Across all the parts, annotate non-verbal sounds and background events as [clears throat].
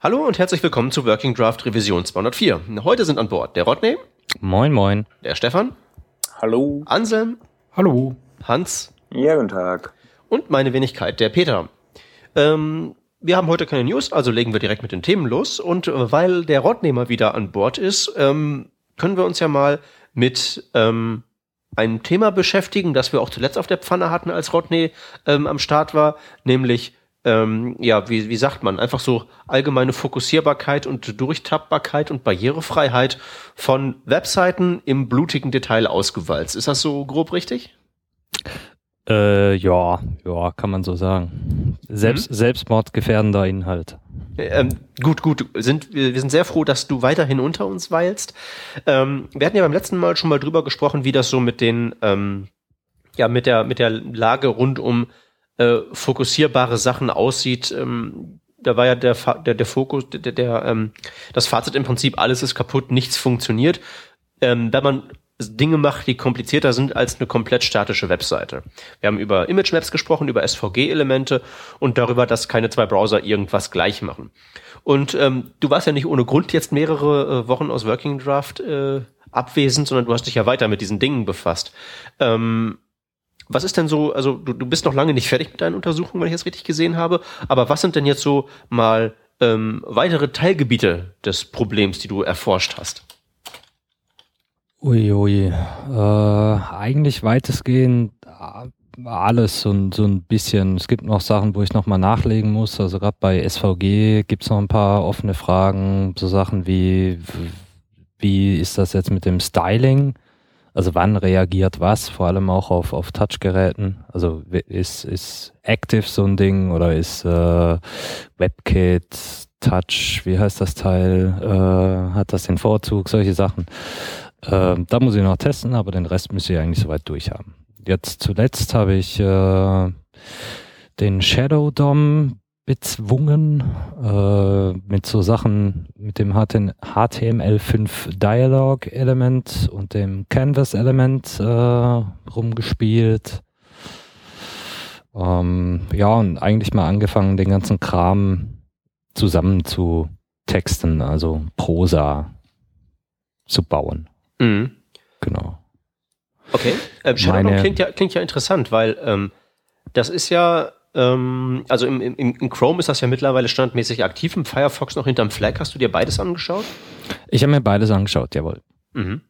Hallo und herzlich willkommen zu Working Draft Revision 204. Heute sind an Bord der Rodney. Moin, moin. Der Stefan. Hallo. Anselm. Hallo. Hans. Ja, guten Tag. Und meine Wenigkeit, der Peter. Ähm, wir haben heute keine News, also legen wir direkt mit den Themen los. Und äh, weil der Rodney mal wieder an Bord ist, ähm, können wir uns ja mal mit ähm, einem Thema beschäftigen, das wir auch zuletzt auf der Pfanne hatten, als Rodney ähm, am Start war, nämlich ähm, ja, wie, wie sagt man, einfach so allgemeine Fokussierbarkeit und Durchtappbarkeit und Barrierefreiheit von Webseiten im blutigen Detail ausgewalzt. Ist das so grob richtig? Äh, ja, ja, kann man so sagen. Selbst, mhm. Selbstmordgefährdender Inhalt. Ähm, gut, gut. Sind, wir, wir sind sehr froh, dass du weiterhin unter uns weilst. Ähm, wir hatten ja beim letzten Mal schon mal drüber gesprochen, wie das so mit den, ähm, ja, mit der, mit der Lage rund um äh, fokussierbare Sachen aussieht. Ähm, da war ja der, der, der Fokus, der, der ähm, das Fazit im Prinzip, alles ist kaputt, nichts funktioniert. Ähm, wenn man Dinge macht, die komplizierter sind als eine komplett statische Webseite. Wir haben über Image Maps gesprochen, über SVG-Elemente und darüber, dass keine zwei Browser irgendwas gleich machen. Und ähm, du warst ja nicht ohne Grund jetzt mehrere äh, Wochen aus Working Draft äh, abwesend, sondern du hast dich ja weiter mit diesen Dingen befasst. Ähm, was ist denn so, also du, du bist noch lange nicht fertig mit deinen Untersuchungen, wenn ich das richtig gesehen habe, aber was sind denn jetzt so mal ähm, weitere Teilgebiete des Problems, die du erforscht hast? Uiui, äh, eigentlich weitestgehend äh, alles und so ein bisschen. Es gibt noch Sachen, wo ich nochmal nachlegen muss. Also gerade bei SVG gibt es noch ein paar offene Fragen, so Sachen wie, wie ist das jetzt mit dem Styling? Also wann reagiert was, vor allem auch auf, auf Touchgeräten? Also ist, ist Active so ein Ding oder ist äh, WebKit, Touch, wie heißt das Teil, äh, hat das den Vorzug, solche Sachen. Äh, da muss ich noch testen, aber den Rest müsste ich eigentlich soweit durchhaben. Jetzt zuletzt habe ich äh, den Shadow DOM bezwungen äh, mit so Sachen mit dem HTML5 Dialog Element und dem Canvas Element äh, rumgespielt. Ähm, ja, und eigentlich mal angefangen, den ganzen Kram zusammen zu texten, also Prosa zu bauen. Mhm. Genau. Okay, ähm, Shadow klingt ja, klingt ja interessant, weil ähm, das ist ja ähm, also im, im, im Chrome ist das ja mittlerweile standmäßig aktiv, im Firefox noch hinterm Flag. Hast du dir beides angeschaut? Ich habe mir beides angeschaut, jawohl. Mhm.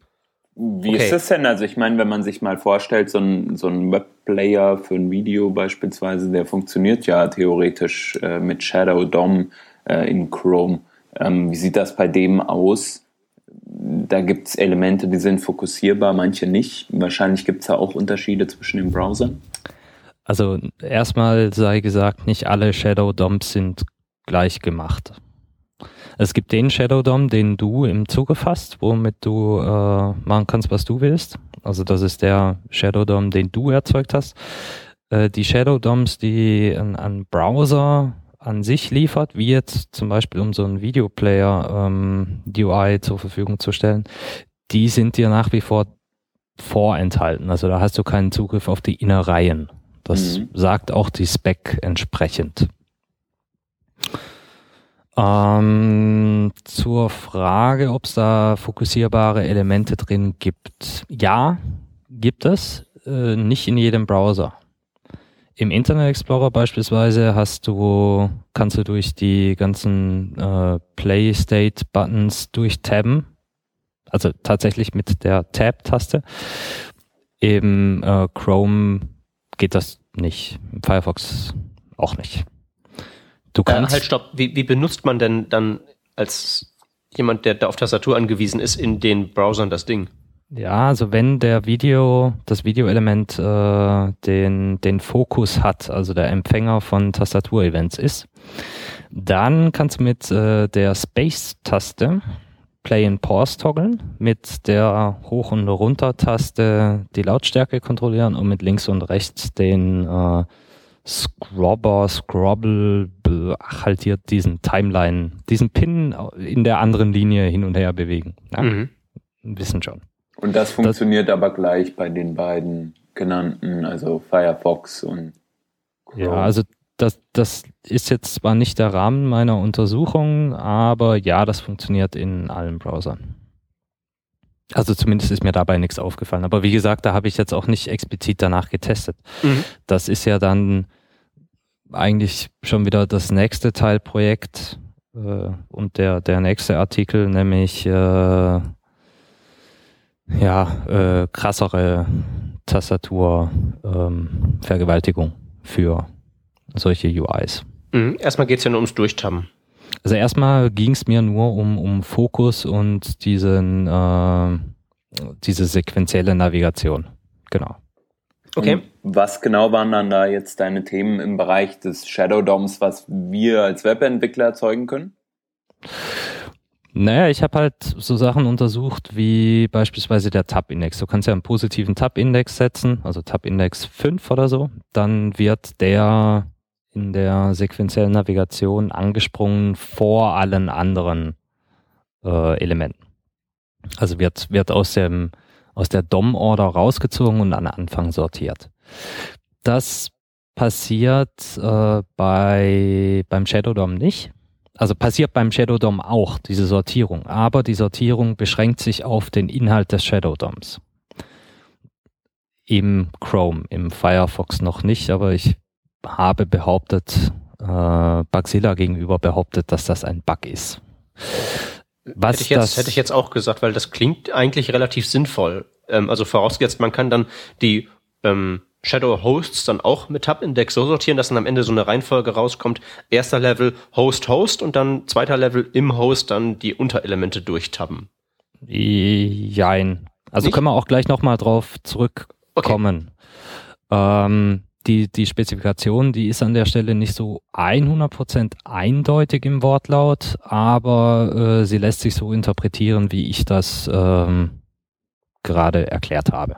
Wie okay. ist das denn? Also ich meine, wenn man sich mal vorstellt, so ein, so ein Webplayer für ein Video beispielsweise, der funktioniert ja theoretisch äh, mit Shadow DOM äh, in Chrome. Ähm, wie sieht das bei dem aus? Da gibt es Elemente, die sind fokussierbar, manche nicht. Wahrscheinlich gibt es da auch Unterschiede zwischen den Browsern. Also erstmal sei gesagt, nicht alle Shadow DOMs sind gleich gemacht. Es gibt den Shadow DOM, den du im Zugriff hast, womit du äh, machen kannst, was du willst. Also das ist der Shadow DOM, den du erzeugt hast. Äh, die Shadow DOMs, die ein, ein, Browser an sich liefert, wie jetzt zum Beispiel um so einen Videoplayer ähm, UI zur Verfügung zu stellen, die sind dir nach wie vor vorenthalten. Also da hast du keinen Zugriff auf die Innereien. Das mhm. sagt auch die Spec entsprechend. Ähm, zur Frage, ob es da fokussierbare Elemente drin gibt. Ja, gibt es, äh, nicht in jedem Browser. Im Internet Explorer beispielsweise hast du, kannst du durch die ganzen äh, Play State Buttons durchtabben. Also tatsächlich mit der Tab-Taste. Im äh, Chrome geht das nicht. Im Firefox auch nicht. Du kannst. Äh, halt, stopp. Wie, wie benutzt man denn dann als jemand, der da auf Tastatur angewiesen ist, in den Browsern das Ding? Ja, also wenn der Video, das Videoelement äh, den, den Fokus hat, also der Empfänger von Tastaturevents ist, dann kannst du mit äh, der Space-Taste Play and Pause toggeln, mit der Hoch- und Runter-Taste die Lautstärke kontrollieren und mit links und rechts den äh, Scrobber, Scrobble, ach, halt hier diesen Timeline, diesen Pin in der anderen Linie hin und her bewegen. Ja? Mhm. Wissen schon. Und das funktioniert das, aber gleich bei den beiden genannten, also Firefox und Chrome. Ja, also das, das ist jetzt zwar nicht der Rahmen meiner Untersuchung, aber ja, das funktioniert in allen Browsern. Also zumindest ist mir dabei nichts aufgefallen. Aber wie gesagt, da habe ich jetzt auch nicht explizit danach getestet. Mhm. Das ist ja dann eigentlich schon wieder das nächste Teilprojekt äh, und der, der nächste Artikel, nämlich äh, ja, äh, krassere Tastaturvergewaltigung ähm, für solche UIs. Mhm. Erstmal geht es ja nur ums Durchtappen. Also erstmal ging es mir nur um, um Fokus und diesen, äh, diese sequenzielle Navigation. Genau. Okay. Und was genau waren dann da jetzt deine Themen im Bereich des Shadow DOMs, was wir als Webentwickler erzeugen können? Naja, ich habe halt so Sachen untersucht wie beispielsweise der Tab-Index. Du kannst ja einen positiven Tab-Index setzen, also Tab-Index 5 oder so. Dann wird der in der sequenziellen Navigation angesprungen vor allen anderen äh, Elementen. Also wird, wird aus, dem, aus der DOM-Order rausgezogen und an Anfang sortiert. Das passiert äh, bei, beim Shadow DOM nicht. Also passiert beim Shadow DOM auch diese Sortierung, aber die Sortierung beschränkt sich auf den Inhalt des Shadow DOMs. Im Chrome, im Firefox noch nicht, aber ich habe behauptet, äh, Bugzilla gegenüber behauptet, dass das ein Bug ist. Was hätte, ich jetzt, hätte ich jetzt auch gesagt, weil das klingt eigentlich relativ sinnvoll. Ähm, also vorausgesetzt, man kann dann die ähm, Shadow Hosts dann auch mit Tab-Index so sortieren, dass dann am Ende so eine Reihenfolge rauskommt. Erster Level Host Host und dann zweiter Level im Host dann die Unterelemente durchtabben. Jein. Also Nicht? können wir auch gleich nochmal drauf zurückkommen. Okay. Ähm, die, die Spezifikation, die ist an der Stelle nicht so 100% eindeutig im Wortlaut, aber äh, sie lässt sich so interpretieren, wie ich das ähm, gerade erklärt habe.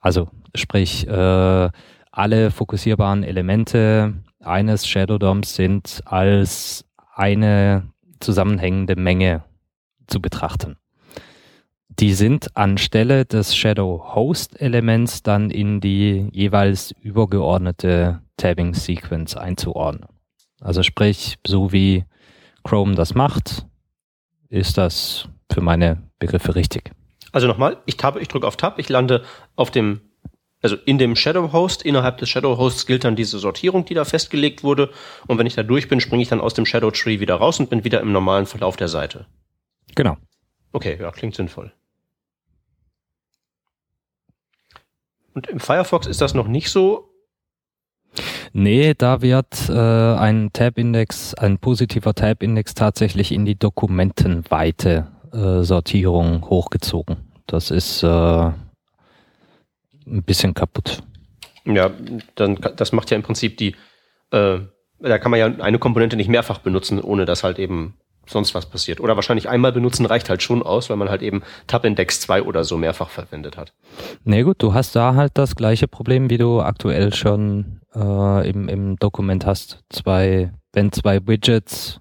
Also sprich, äh, alle fokussierbaren Elemente eines Shadow DOMs sind als eine zusammenhängende Menge zu betrachten. Die sind anstelle des Shadow Host Elements dann in die jeweils übergeordnete Tabbing Sequence einzuordnen. Also sprich, so wie Chrome das macht, ist das für meine Begriffe richtig. Also nochmal, ich tappe, ich drücke auf Tab, ich lande auf dem, also in dem Shadow Host, innerhalb des Shadow Hosts gilt dann diese Sortierung, die da festgelegt wurde. Und wenn ich da durch bin, springe ich dann aus dem Shadow Tree wieder raus und bin wieder im normalen Verlauf der Seite. Genau. Okay, ja, klingt sinnvoll. Und im Firefox ist das noch nicht so? Nee, da wird äh, ein Tab-Index, ein positiver Tab-Index tatsächlich in die dokumentenweite äh, Sortierung hochgezogen. Das ist äh, ein bisschen kaputt. Ja, dann das macht ja im Prinzip die, äh, da kann man ja eine Komponente nicht mehrfach benutzen, ohne dass halt eben sonst was passiert. Oder wahrscheinlich einmal benutzen reicht halt schon aus, weil man halt eben Tab-Index 2 oder so mehrfach verwendet hat. Nee, gut, du hast da halt das gleiche Problem, wie du aktuell schon äh, im, im Dokument hast. Zwei, wenn zwei Widgets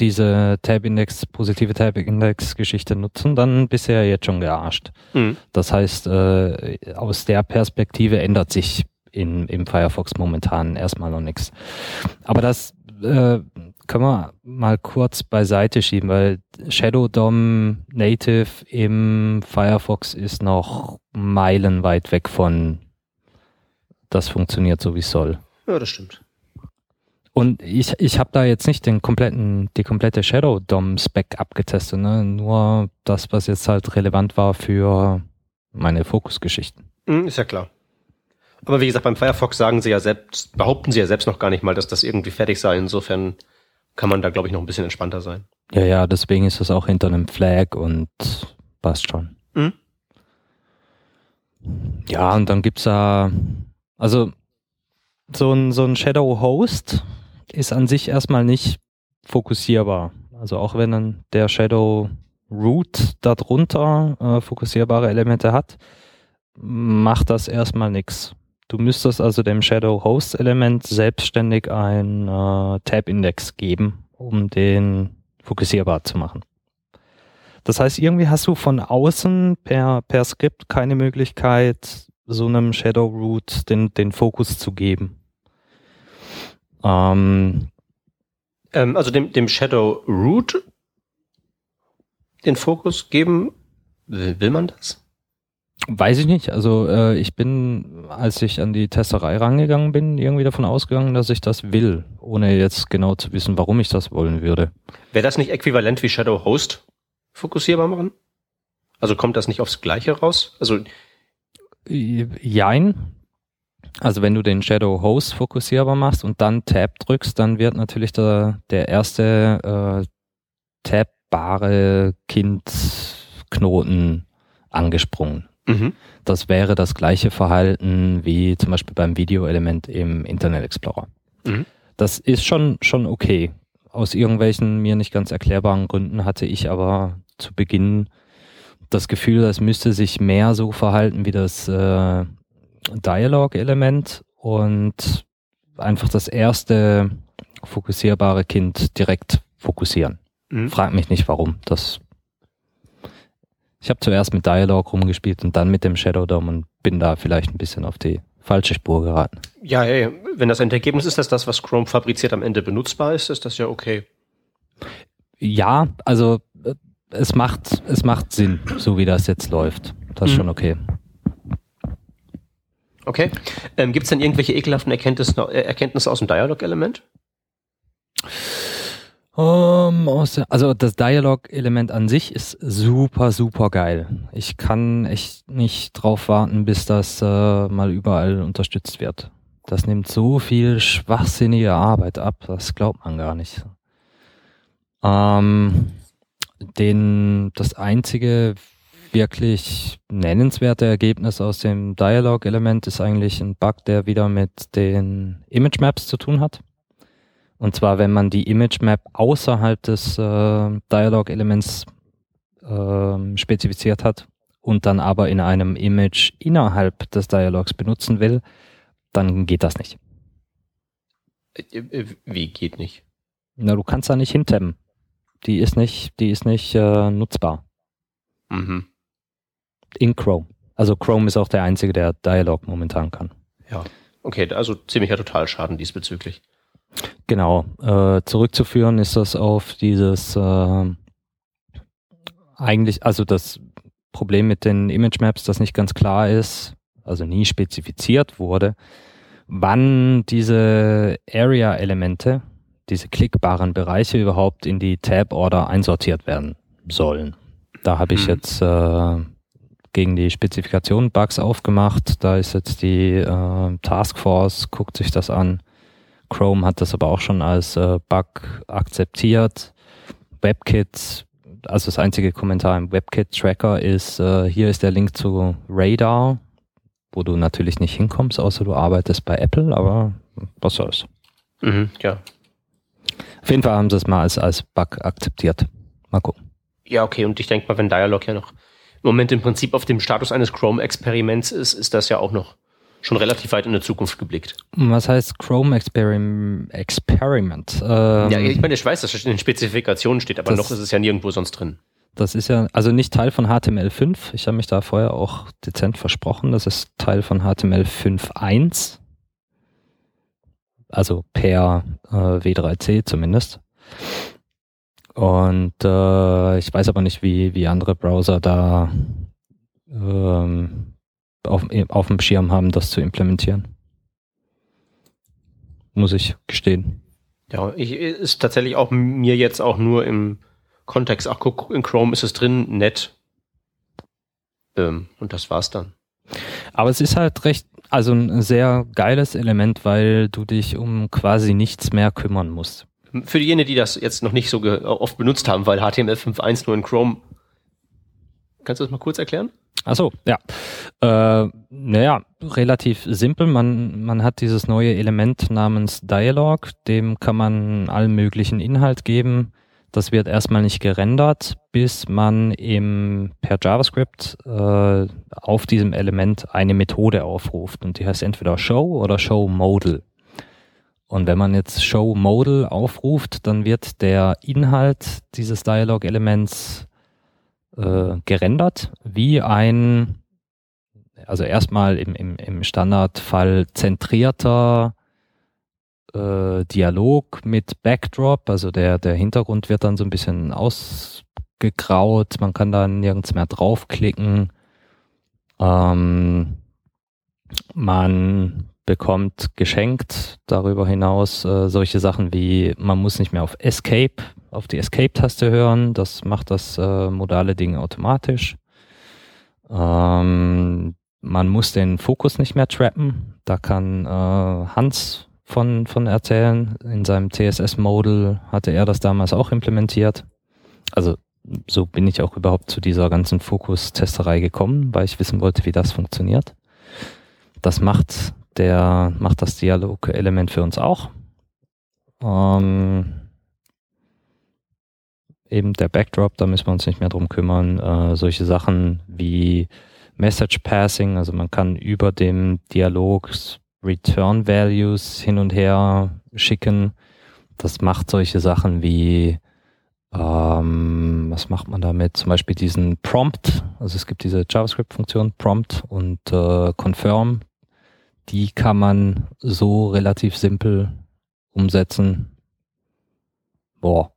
diese Tab-Index, positive Tab-Index-Geschichte nutzen, dann bisher jetzt schon gearscht. Mhm. Das heißt, äh, aus der Perspektive ändert sich in, im Firefox momentan erstmal noch nichts. Aber das äh, können wir mal kurz beiseite schieben, weil Shadow DOM Native im Firefox ist noch meilenweit weg von das funktioniert so wie es soll. Ja, das stimmt. Und ich, ich habe da jetzt nicht den kompletten, die komplette Shadow DOM Spec abgetestet, ne? nur das, was jetzt halt relevant war für meine Fokusgeschichten. Mhm, ist ja klar. Aber wie gesagt, beim Firefox sagen sie ja selbst, behaupten sie ja selbst noch gar nicht mal, dass das irgendwie fertig sei. Insofern kann man da, glaube ich, noch ein bisschen entspannter sein. Ja, ja, deswegen ist das auch hinter einem Flag und passt schon. Mhm. Ja, und dann gibt's da, also so ein, so ein Shadow Host ist an sich erstmal nicht fokussierbar. Also auch wenn dann der Shadow Root darunter äh, fokussierbare Elemente hat, macht das erstmal nichts. Du müsstest also dem Shadow Host Element selbstständig ein äh, Tab Index geben, um den fokussierbar zu machen. Das heißt, irgendwie hast du von außen per, per Skript keine Möglichkeit, so einem Shadow Root den, den Fokus zu geben. Ähm, ähm, also dem, dem Shadow Root den Fokus geben, will, will man das? Weiß ich nicht. Also äh, ich bin, als ich an die Testerei rangegangen bin, irgendwie davon ausgegangen, dass ich das will, ohne jetzt genau zu wissen, warum ich das wollen würde. Wäre das nicht äquivalent wie Shadow Host fokussierbar machen? Also kommt das nicht aufs Gleiche raus? Also Jein. Also wenn du den Shadow Host fokussierbar machst und dann Tab drückst, dann wird natürlich der, der erste äh, tabbare Kindknoten angesprungen. Mhm. Das wäre das gleiche Verhalten wie zum Beispiel beim Videoelement im Internet Explorer. Mhm. Das ist schon, schon okay. Aus irgendwelchen mir nicht ganz erklärbaren Gründen hatte ich aber zu Beginn das Gefühl, das müsste sich mehr so verhalten wie das äh, Dialog-Element und einfach das erste fokussierbare Kind direkt fokussieren. Mhm. Frag mich nicht warum. Das ich habe zuerst mit Dialog rumgespielt und dann mit dem Shadow Dome und bin da vielleicht ein bisschen auf die falsche Spur geraten. Ja, hey, wenn das Endergebnis ist, dass das, was Chrome fabriziert, am Ende benutzbar ist, ist das ja okay. Ja, also äh, es macht, es macht Sinn, so wie das jetzt läuft. Das ist mhm. schon okay. Okay. Ähm, Gibt es denn irgendwelche ekelhaften Erkenntnisse, äh, Erkenntnisse aus dem Dialog-Element? Um, also das Dialog-Element an sich ist super, super geil. Ich kann echt nicht drauf warten, bis das äh, mal überall unterstützt wird. Das nimmt so viel schwachsinnige Arbeit ab, das glaubt man gar nicht. Ähm, den, das einzige wirklich nennenswerte Ergebnis aus dem Dialog-Element ist eigentlich ein Bug, der wieder mit den Image Maps zu tun hat. Und zwar, wenn man die Image Map außerhalb des äh, Dialog-Elements äh, spezifiziert hat und dann aber in einem Image innerhalb des Dialogs benutzen will, dann geht das nicht. Äh, äh, wie geht nicht? Na, du kannst da nicht hintemmen. Die ist nicht, die ist nicht äh, nutzbar. Mhm. In Chrome. Also Chrome ist auch der einzige, der Dialog momentan kann. Ja. Okay, also ziemlicher Totalschaden diesbezüglich. Genau. Äh, zurückzuführen ist das auf dieses äh, eigentlich, also das Problem mit den Image Maps, das nicht ganz klar ist, also nie spezifiziert wurde, wann diese Area-Elemente, diese klickbaren Bereiche überhaupt in die Tab-Order einsortiert werden sollen. Da habe ich mhm. jetzt äh, gegen die Spezifikation Bugs aufgemacht. Da ist jetzt die äh, Taskforce, guckt sich das an. Chrome hat das aber auch schon als äh, Bug akzeptiert. WebKit, also das einzige Kommentar im WebKit-Tracker ist, äh, hier ist der Link zu Radar, wo du natürlich nicht hinkommst, außer du arbeitest bei Apple, aber was soll's. Mhm, ja. Auf jeden Fall haben sie es mal als, als Bug akzeptiert. Mal gucken. Ja, okay, und ich denke mal, wenn Dialog ja noch im Moment im Prinzip auf dem Status eines Chrome-Experiments ist, ist das ja auch noch schon relativ weit in der Zukunft geblickt. Was heißt Chrome Experim Experiment? Ähm, ja, ich meine, ich weiß, dass es in den Spezifikationen steht, aber noch ist es ja nirgendwo sonst drin. Das ist ja, also nicht Teil von HTML5. Ich habe mich da vorher auch dezent versprochen. Das ist Teil von HTML5.1. Also per äh, W3C zumindest. Und äh, ich weiß aber nicht, wie, wie andere Browser da ähm, auf, auf dem Schirm haben, das zu implementieren. Muss ich gestehen. Ja, ich, ist tatsächlich auch mir jetzt auch nur im Kontext, ach guck, in Chrome ist es drin, nett. Ähm, und das war's dann. Aber es ist halt recht, also ein sehr geiles Element, weil du dich um quasi nichts mehr kümmern musst. Für diejenigen, die das jetzt noch nicht so oft benutzt haben, weil HTML 5.1 nur in Chrome. Kannst du das mal kurz erklären? Achso, ja. Äh, naja, relativ simpel. Man, man hat dieses neue Element namens Dialog, dem kann man allen möglichen Inhalt geben. Das wird erstmal nicht gerendert, bis man im, per JavaScript äh, auf diesem Element eine Methode aufruft. Und die heißt entweder Show oder Show Modal. Und wenn man jetzt Show Modal aufruft, dann wird der Inhalt dieses Dialog-Elements äh, gerendert, wie ein, also erstmal im, im, im Standardfall zentrierter äh, Dialog mit Backdrop, also der, der Hintergrund wird dann so ein bisschen ausgegraut, man kann da nirgends mehr draufklicken. Ähm, man bekommt geschenkt darüber hinaus äh, solche Sachen wie, man muss nicht mehr auf Escape, auf die Escape-Taste hören, das macht das äh, modale Ding automatisch. Ähm, man muss den Fokus nicht mehr trappen, da kann äh, Hans von, von erzählen. In seinem CSS-Model hatte er das damals auch implementiert. Also so bin ich auch überhaupt zu dieser ganzen Fokus-Testerei gekommen, weil ich wissen wollte, wie das funktioniert. Das macht der macht das Dialog-Element für uns auch. Ähm, eben der Backdrop, da müssen wir uns nicht mehr drum kümmern. Äh, solche Sachen wie Message Passing, also man kann über dem Dialog Return Values hin und her schicken. Das macht solche Sachen wie ähm, was macht man damit? Zum Beispiel diesen Prompt, also es gibt diese JavaScript-Funktion Prompt und äh, Confirm die kann man so relativ simpel umsetzen. Boah.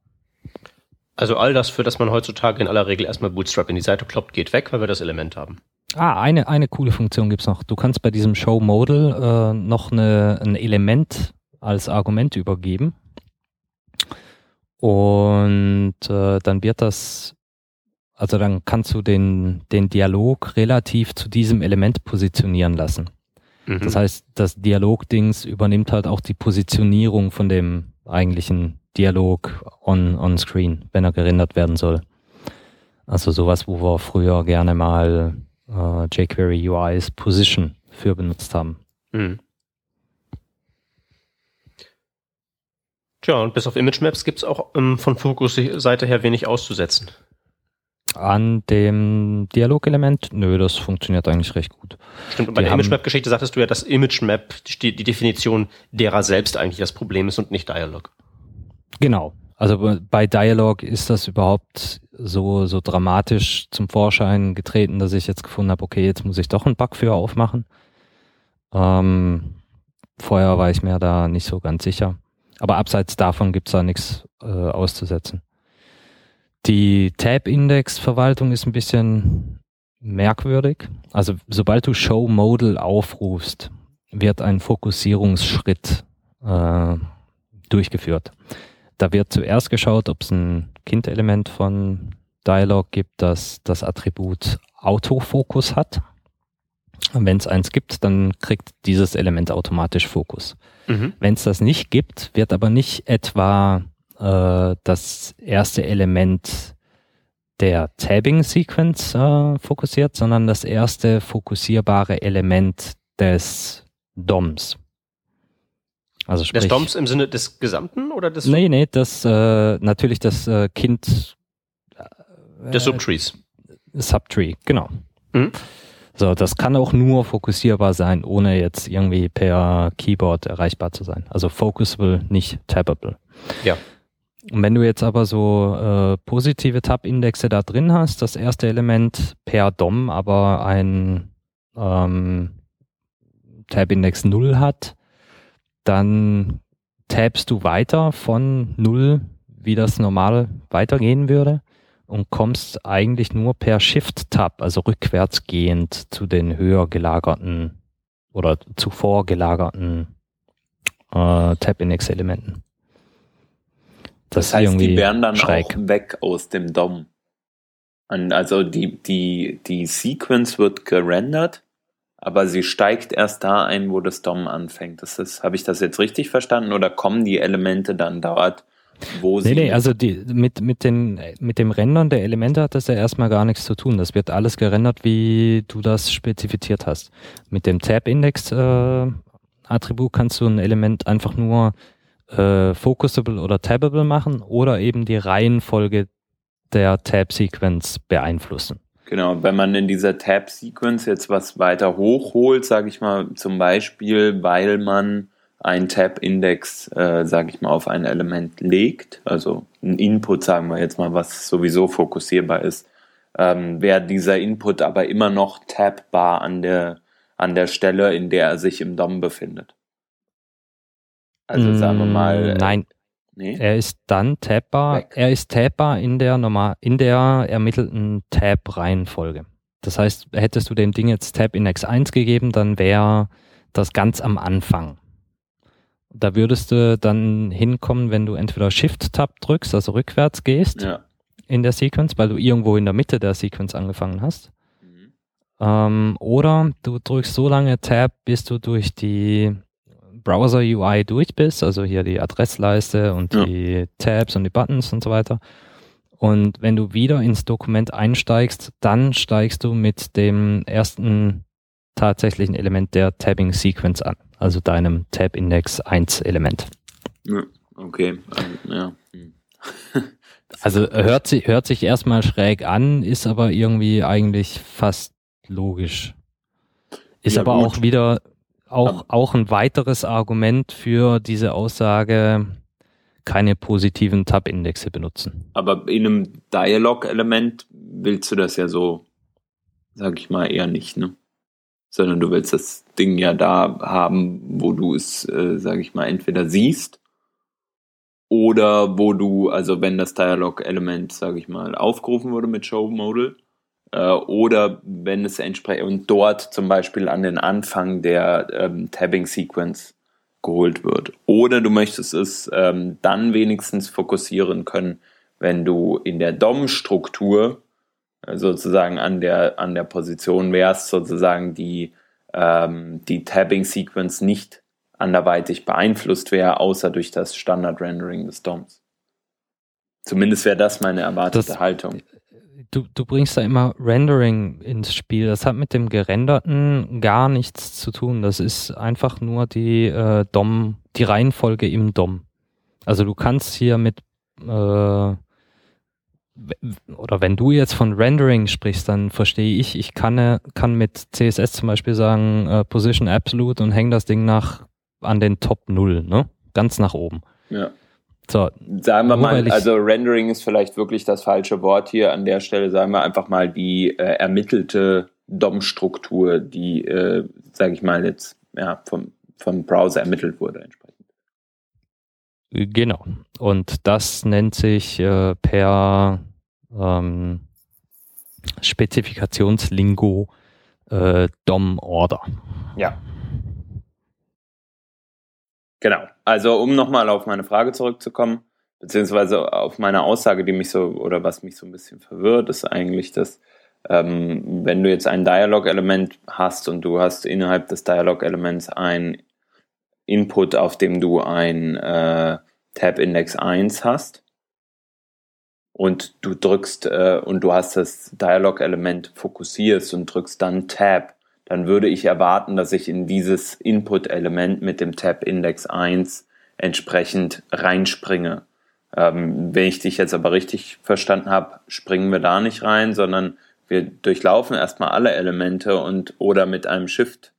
Also all das, für das man heutzutage in aller Regel erstmal Bootstrap in die Seite kloppt, geht weg, weil wir das Element haben. Ah, eine, eine coole Funktion gibt's noch. Du kannst bei diesem Show Modal äh, noch eine, ein Element als Argument übergeben. Und äh, dann wird das, also dann kannst du den, den Dialog relativ zu diesem Element positionieren lassen. Mhm. Das heißt, das Dialogdings übernimmt halt auch die Positionierung von dem eigentlichen Dialog on, on screen, wenn er gerendert werden soll. Also sowas, wo wir früher gerne mal äh, jQuery UIs Position für benutzt haben. Mhm. Tja, und bis auf Image Maps gibt es auch ähm, von Focus-Seite her wenig auszusetzen. An dem Dialogelement? Nö, das funktioniert eigentlich recht gut. Stimmt, und bei die der Image-Map-Geschichte sagtest du ja, dass Image-Map die, die Definition derer selbst eigentlich das Problem ist und nicht Dialog. Genau. Also bei Dialog ist das überhaupt so, so dramatisch zum Vorschein getreten, dass ich jetzt gefunden habe, okay, jetzt muss ich doch einen Bug für aufmachen. Ähm, vorher war ich mir da nicht so ganz sicher. Aber abseits davon gibt's da nichts äh, auszusetzen. Die Tab-Index-Verwaltung ist ein bisschen merkwürdig. Also sobald du Show Modal aufrufst, wird ein Fokussierungsschritt äh, durchgeführt. Da wird zuerst geschaut, ob es ein Kind-Element von Dialog gibt, das das Attribut Autofokus hat. Wenn es eins gibt, dann kriegt dieses Element automatisch Fokus. Mhm. Wenn es das nicht gibt, wird aber nicht etwa äh, das erste Element der Tabbing-Sequence äh, fokussiert, sondern das erste fokussierbare Element des DOMs. Also sprich, des DOMs im Sinne des Gesamten oder des? Nee, nee, das äh, natürlich das äh, Kind äh, des Subtrees. Subtree, genau. Mhm. So, das kann auch nur fokussierbar sein, ohne jetzt irgendwie per Keyboard erreichbar zu sein. Also focusable, nicht tabbable. Ja. Und wenn du jetzt aber so äh, positive Tab-Indexe da drin hast, das erste Element per DOM aber ein ähm, Tab-Index 0 hat, dann tabst du weiter von 0, wie das normal weitergehen würde und kommst eigentlich nur per Shift-Tab, also rückwärts gehend zu den höher gelagerten oder zuvor gelagerten äh, Tab-Index-Elementen. Das, das heißt, die werden dann schräg. auch weg aus dem DOM. Und also die, die, die Sequence wird gerendert, aber sie steigt erst da ein, wo das DOM anfängt. Das ist, habe ich das jetzt richtig verstanden oder kommen die Elemente dann dort, wo nee, sie. Nee, also die, mit, mit, den, mit dem Rendern der Elemente hat das ja erstmal gar nichts zu tun. Das wird alles gerendert, wie du das spezifiziert hast. Mit dem Tab-Index-Attribut äh, kannst du ein Element einfach nur äh, focusable oder tabbable machen oder eben die Reihenfolge der Tab-Sequence beeinflussen. Genau, wenn man in dieser Tab-Sequence jetzt was weiter hochholt, sage ich mal zum Beispiel, weil man ein Tab-Index, äh, sage ich mal, auf ein Element legt, also ein Input, sagen wir jetzt mal, was sowieso fokussierbar ist, ähm, wäre dieser Input aber immer noch tabbar an der, an der Stelle, in der er sich im DOM befindet. Also sagen wir mal. Äh, nein. Nee? Er ist dann tabbar. Weg. Er ist tabbar in der normal, in der ermittelten Tab-Reihenfolge. Das heißt, hättest du dem Ding jetzt Tab Index 1 gegeben, dann wäre das ganz am Anfang. Da würdest du dann hinkommen, wenn du entweder Shift-Tab drückst, also rückwärts gehst ja. in der Sequence, weil du irgendwo in der Mitte der Sequence angefangen hast. Mhm. Ähm, oder du drückst so lange Tab, bis du durch die Browser UI durch bist, also hier die Adressleiste und ja. die Tabs und die Buttons und so weiter. Und wenn du wieder ins Dokument einsteigst, dann steigst du mit dem ersten tatsächlichen Element der Tabbing Sequence an, also deinem Tab Index 1 Element. Ja, okay, ja. Hm. [laughs] also hört sich, hört sich erstmal schräg an, ist aber irgendwie eigentlich fast logisch. Ist ja, aber gut. auch wieder auch, auch ein weiteres Argument für diese Aussage, keine positiven Tab-Indexe benutzen. Aber in einem Dialog-Element willst du das ja so, sag ich mal, eher nicht, ne? Sondern du willst das Ding ja da haben, wo du es, äh, sag ich mal, entweder siehst oder wo du, also wenn das Dialog-Element, sag ich mal, aufgerufen wurde mit Show Modal, äh, oder wenn es entsprechend dort zum Beispiel an den Anfang der ähm, Tabbing-Sequence geholt wird. Oder du möchtest es ähm, dann wenigstens fokussieren können, wenn du in der DOM-Struktur äh, sozusagen an der, an der Position wärst, sozusagen die, ähm, die Tabbing-Sequence nicht anderweitig beeinflusst wäre, außer durch das Standard-Rendering des DOMs. Zumindest wäre das meine erwartete das, Haltung du, du bringst da immer Rendering ins Spiel. Das hat mit dem Gerenderten gar nichts zu tun. Das ist einfach nur die äh, DOM, die Reihenfolge im DOM. Also du kannst hier mit äh, oder wenn du jetzt von Rendering sprichst, dann verstehe ich, ich kann, kann mit CSS zum Beispiel sagen äh, Position Absolute und hänge das Ding nach an den Top 0, ne? Ganz nach oben. Ja. So, sagen wir mal, also Rendering ist vielleicht wirklich das falsche Wort hier. An der Stelle sagen wir einfach mal die äh, ermittelte DOM-Struktur, die, äh, sage ich mal, jetzt ja, vom, vom Browser ermittelt wurde entsprechend. Genau. Und das nennt sich äh, per ähm, Spezifikationslingo äh, DOM-Order. Ja. Genau. Also um nochmal auf meine Frage zurückzukommen, beziehungsweise auf meine Aussage, die mich so oder was mich so ein bisschen verwirrt, ist eigentlich, dass ähm, wenn du jetzt ein Dialog-Element hast und du hast innerhalb des Dialog-Elements ein Input, auf dem du ein äh, Tab-Index 1 hast und du drückst äh, und du hast das Dialog-Element fokussierst und drückst dann Tab dann würde ich erwarten, dass ich in dieses Input-Element mit dem Tab Index 1 entsprechend reinspringe. Ähm, wenn ich dich jetzt aber richtig verstanden habe, springen wir da nicht rein, sondern wir durchlaufen erstmal alle Elemente und oder mit einem Shift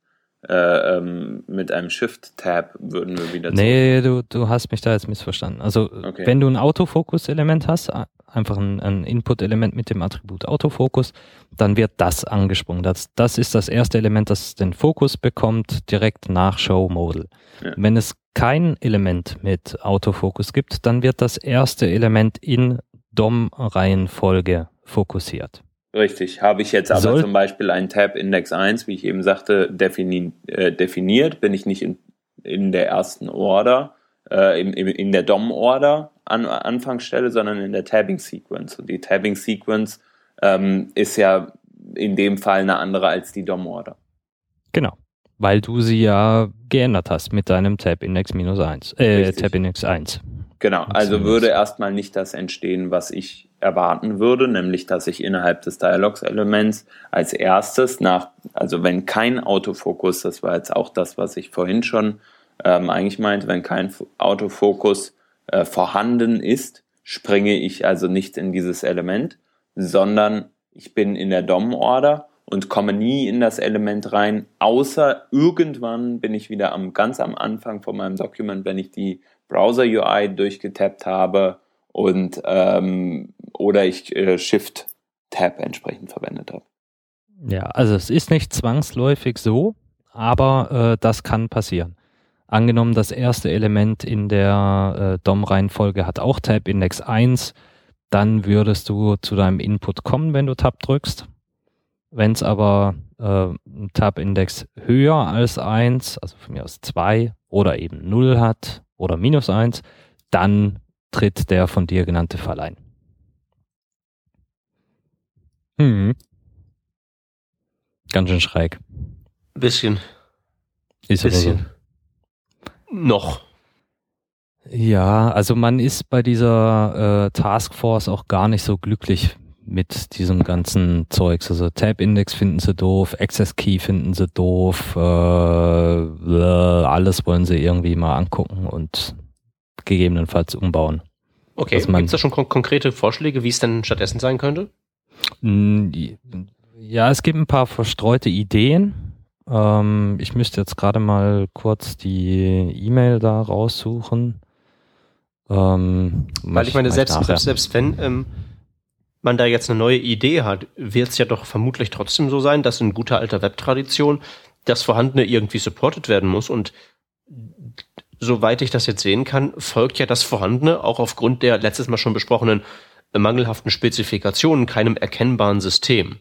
äh, ähm, mit einem Shift-Tab würden wir wieder Nee, du, du hast mich da jetzt missverstanden. Also okay. wenn du ein Autofokus-Element hast, einfach ein, ein Input-Element mit dem Attribut Autofokus, dann wird das angesprungen. Das, das ist das erste Element, das den Fokus bekommt, direkt nach Show Modal. Ja. Wenn es kein Element mit Autofokus gibt, dann wird das erste Element in DOM-Reihenfolge fokussiert. Richtig. Habe ich jetzt aber Soll zum Beispiel einen Tab Index 1, wie ich eben sagte, defini äh, definiert, bin ich nicht in, in der ersten Order, äh, in, in der DOM-Order an Anfangsstelle, sondern in der Tabbing-Sequence. Und die Tabbing-Sequence ähm, ist ja in dem Fall eine andere als die DOM-Order. Genau. Weil du sie ja geändert hast mit deinem Tab-Index minus 1, äh, Tab-Index 1. Genau, also würde erstmal nicht das entstehen, was ich erwarten würde, nämlich dass ich innerhalb des Dialogs-Elements als erstes nach, also wenn kein Autofokus, das war jetzt auch das, was ich vorhin schon ähm, eigentlich meinte, wenn kein Autofokus äh, vorhanden ist, springe ich also nicht in dieses Element, sondern ich bin in der DOM-Order und komme nie in das Element rein, außer irgendwann bin ich wieder am ganz am Anfang von meinem Dokument, wenn ich die Browser-UI durchgetappt habe und ähm, oder ich äh, Shift-Tab entsprechend verwendet habe. Ja, also es ist nicht zwangsläufig so, aber äh, das kann passieren. Angenommen, das erste Element in der äh, DOM-Reihenfolge hat auch Tab-Index 1, dann würdest du zu deinem Input kommen, wenn du Tab drückst. Wenn es aber äh, Tab-Index höher als 1, also von mir aus 2 oder eben 0 hat oder minus 1, dann tritt der von dir genannte Fall ein. Hm. Ganz schön schräg. Bisschen. Ist Bisschen. Noch. Ja, also man ist bei dieser äh, Taskforce auch gar nicht so glücklich mit diesem ganzen Zeugs. Also Tab-Index finden sie doof, Access Key finden sie doof, äh, alles wollen sie irgendwie mal angucken und gegebenenfalls umbauen. Okay, gibt es da schon kon konkrete Vorschläge, wie es denn stattdessen sein könnte? Ja, es gibt ein paar verstreute Ideen. Ähm, ich müsste jetzt gerade mal kurz die E-Mail da raussuchen. Ähm, Weil ich meine, selbst, selbst, selbst wenn ähm, man da jetzt eine neue Idee hat, wird es ja doch vermutlich trotzdem so sein, dass in guter alter Webtradition das Vorhandene irgendwie supported werden muss und soweit ich das jetzt sehen kann, folgt ja das Vorhandene auch aufgrund der letztes Mal schon besprochenen mangelhaften Spezifikationen keinem erkennbaren System.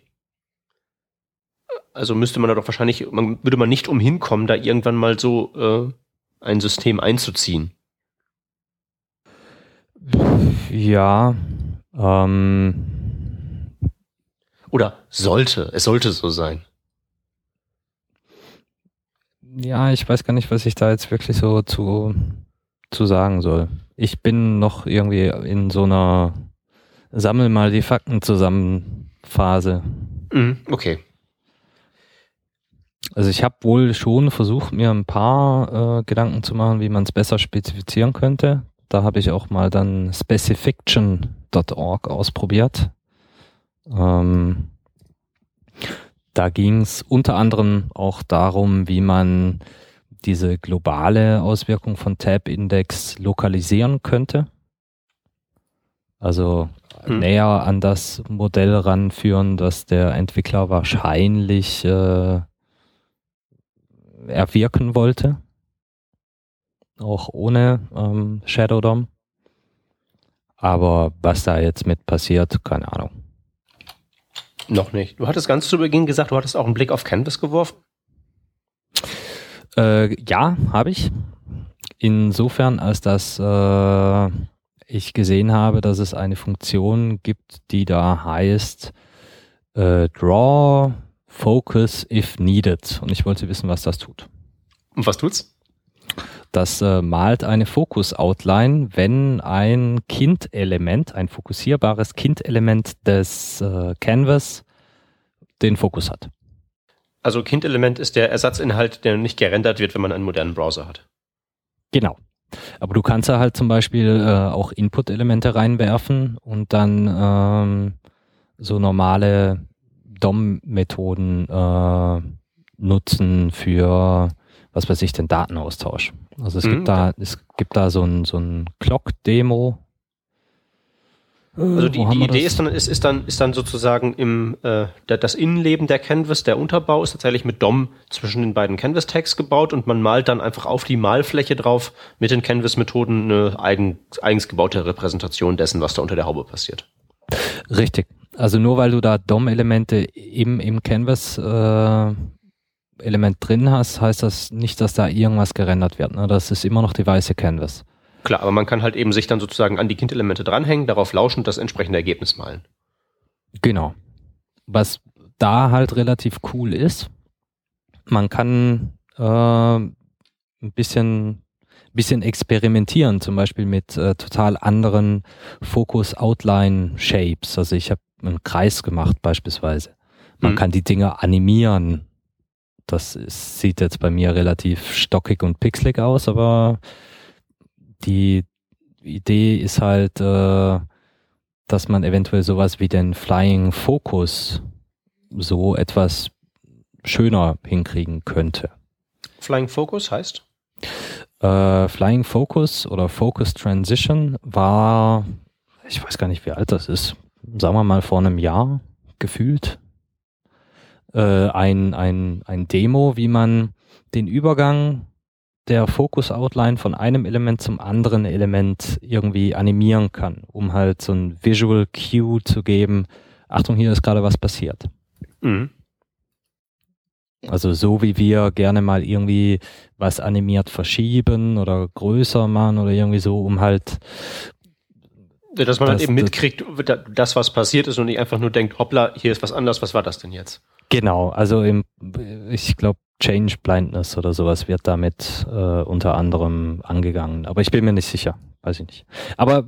Also müsste man da doch wahrscheinlich, man, würde man nicht umhin kommen, da irgendwann mal so äh, ein System einzuziehen. Ja. Ähm. Oder sollte, es sollte so sein ja, ich weiß gar nicht, was ich da jetzt wirklich so zu, zu sagen soll. Ich bin noch irgendwie in so einer Sammel mal die Fakten zusammen Phase. Mhm, okay. Also ich habe wohl schon versucht, mir ein paar äh, Gedanken zu machen, wie man es besser spezifizieren könnte. Da habe ich auch mal dann specifiction.org ausprobiert. Ähm, da ging es unter anderem auch darum, wie man diese globale Auswirkung von Tab-Index lokalisieren könnte. Also hm. näher an das Modell ranführen, das der Entwickler wahrscheinlich äh, erwirken wollte. Auch ohne ähm, Shadow DOM. Aber was da jetzt mit passiert, keine Ahnung. Noch nicht. Du hattest ganz zu Beginn gesagt, du hattest auch einen Blick auf Canvas geworfen. Äh, ja, habe ich. Insofern, als dass äh, ich gesehen habe, dass es eine Funktion gibt, die da heißt äh, Draw Focus if needed. Und ich wollte wissen, was das tut. Und was tut's? Das äh, malt eine Fokus-Outline, wenn ein Kind-Element, ein fokussierbares Kind-Element des äh, Canvas den Fokus hat. Also Kind-Element ist der Ersatzinhalt, der nicht gerendert wird, wenn man einen modernen Browser hat. Genau. Aber du kannst da halt zum Beispiel äh, auch Input-Elemente reinwerfen und dann ähm, so normale DOM-Methoden äh, nutzen für was weiß ich, den Datenaustausch. Also es mhm. gibt da, es gibt da so ein, so ein Clock-Demo. Also die, die Idee ist dann, ist, ist, dann, ist dann sozusagen im äh, das Innenleben der Canvas, der Unterbau ist tatsächlich mit DOM zwischen den beiden Canvas-Tags gebaut und man malt dann einfach auf die Malfläche drauf mit den Canvas-Methoden eine eigen, eigens gebaute Repräsentation dessen, was da unter der Haube passiert. Richtig. Also nur weil du da DOM-Elemente im, im Canvas äh, Element drin hast, heißt das nicht, dass da irgendwas gerendert wird. Ne? Das ist immer noch die weiße Canvas. Klar, aber man kann halt eben sich dann sozusagen an die Kindelemente dranhängen, darauf lauschen und das entsprechende Ergebnis malen. Genau. Was da halt relativ cool ist, man kann äh, ein bisschen, bisschen experimentieren, zum Beispiel mit äh, total anderen Focus-Outline-Shapes. Also ich habe einen Kreis gemacht beispielsweise. Man mhm. kann die Dinge animieren das ist, sieht jetzt bei mir relativ stockig und pixelig aus, aber die Idee ist halt, äh, dass man eventuell sowas wie den Flying Focus so etwas schöner hinkriegen könnte. Flying Focus heißt? Äh, Flying Focus oder Focus Transition war, ich weiß gar nicht, wie alt das ist, sagen wir mal vor einem Jahr gefühlt äh, ein, ein, ein Demo, wie man den Übergang der Focus-Outline von einem Element zum anderen Element irgendwie animieren kann, um halt so ein Visual Cue zu geben. Achtung, hier ist gerade was passiert. Mhm. Also so wie wir gerne mal irgendwie was animiert verschieben oder größer machen oder irgendwie so, um halt dass man das, dann eben mitkriegt, das, was passiert ist und nicht einfach nur denkt, hoppla, hier ist was anders, was war das denn jetzt? Genau, also im, ich glaube, Change Blindness oder sowas wird damit äh, unter anderem angegangen. Aber ich bin mir nicht sicher, weiß ich nicht. Aber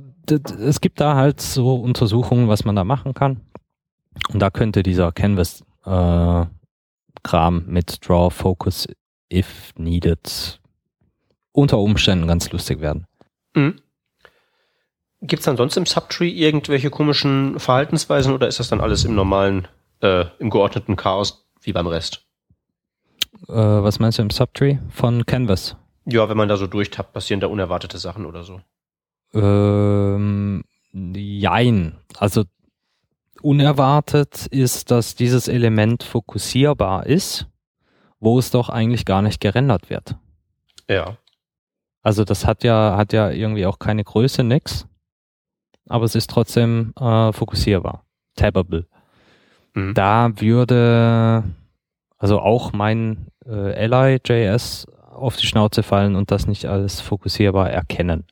es gibt da halt so Untersuchungen, was man da machen kann. Und da könnte dieser Canvas äh, Kram mit Draw Focus if needed unter Umständen ganz lustig werden. Mhm. Gibt es ansonsten im Subtree irgendwelche komischen Verhaltensweisen oder ist das dann alles im normalen, äh, im geordneten Chaos wie beim Rest? Äh, was meinst du im Subtree von Canvas? Ja, wenn man da so durchtappt, passieren da unerwartete Sachen oder so. Ähm, jein. Also unerwartet ist, dass dieses Element fokussierbar ist, wo es doch eigentlich gar nicht gerendert wird. Ja. Also das hat ja, hat ja irgendwie auch keine Größe, nix aber es ist trotzdem äh, fokussierbar, tabbable. Mhm. Da würde also auch mein äh, Ally.js auf die Schnauze fallen und das nicht als fokussierbar erkennen.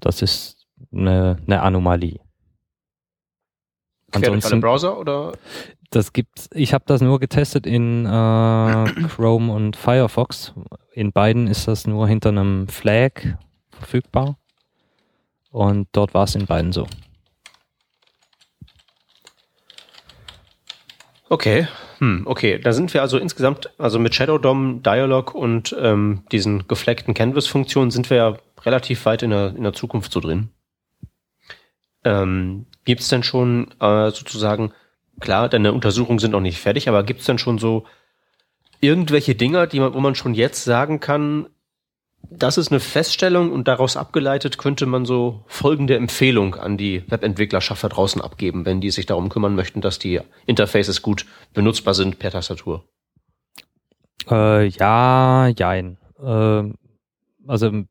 Das ist eine, eine Anomalie. Ansonsten, Browser oder? Das gibt's. Ich habe das nur getestet in äh, [clears throat] Chrome und Firefox. In beiden ist das nur hinter einem Flag verfügbar. Und dort war es in beiden so. Okay, hm, okay. Da sind wir also insgesamt, also mit Shadow DOM, Dialog und ähm, diesen gefleckten Canvas-Funktionen sind wir ja relativ weit in der, in der Zukunft so drin. Ähm, gibt es denn schon äh, sozusagen, klar, deine Untersuchungen sind noch nicht fertig, aber gibt es denn schon so irgendwelche Dinger, die man, wo man schon jetzt sagen kann, das ist eine Feststellung und daraus abgeleitet könnte man so folgende Empfehlung an die Webentwicklerschaft da draußen abgeben, wenn die sich darum kümmern möchten, dass die Interfaces gut benutzbar sind per Tastatur. Äh, ja, jein. Äh, also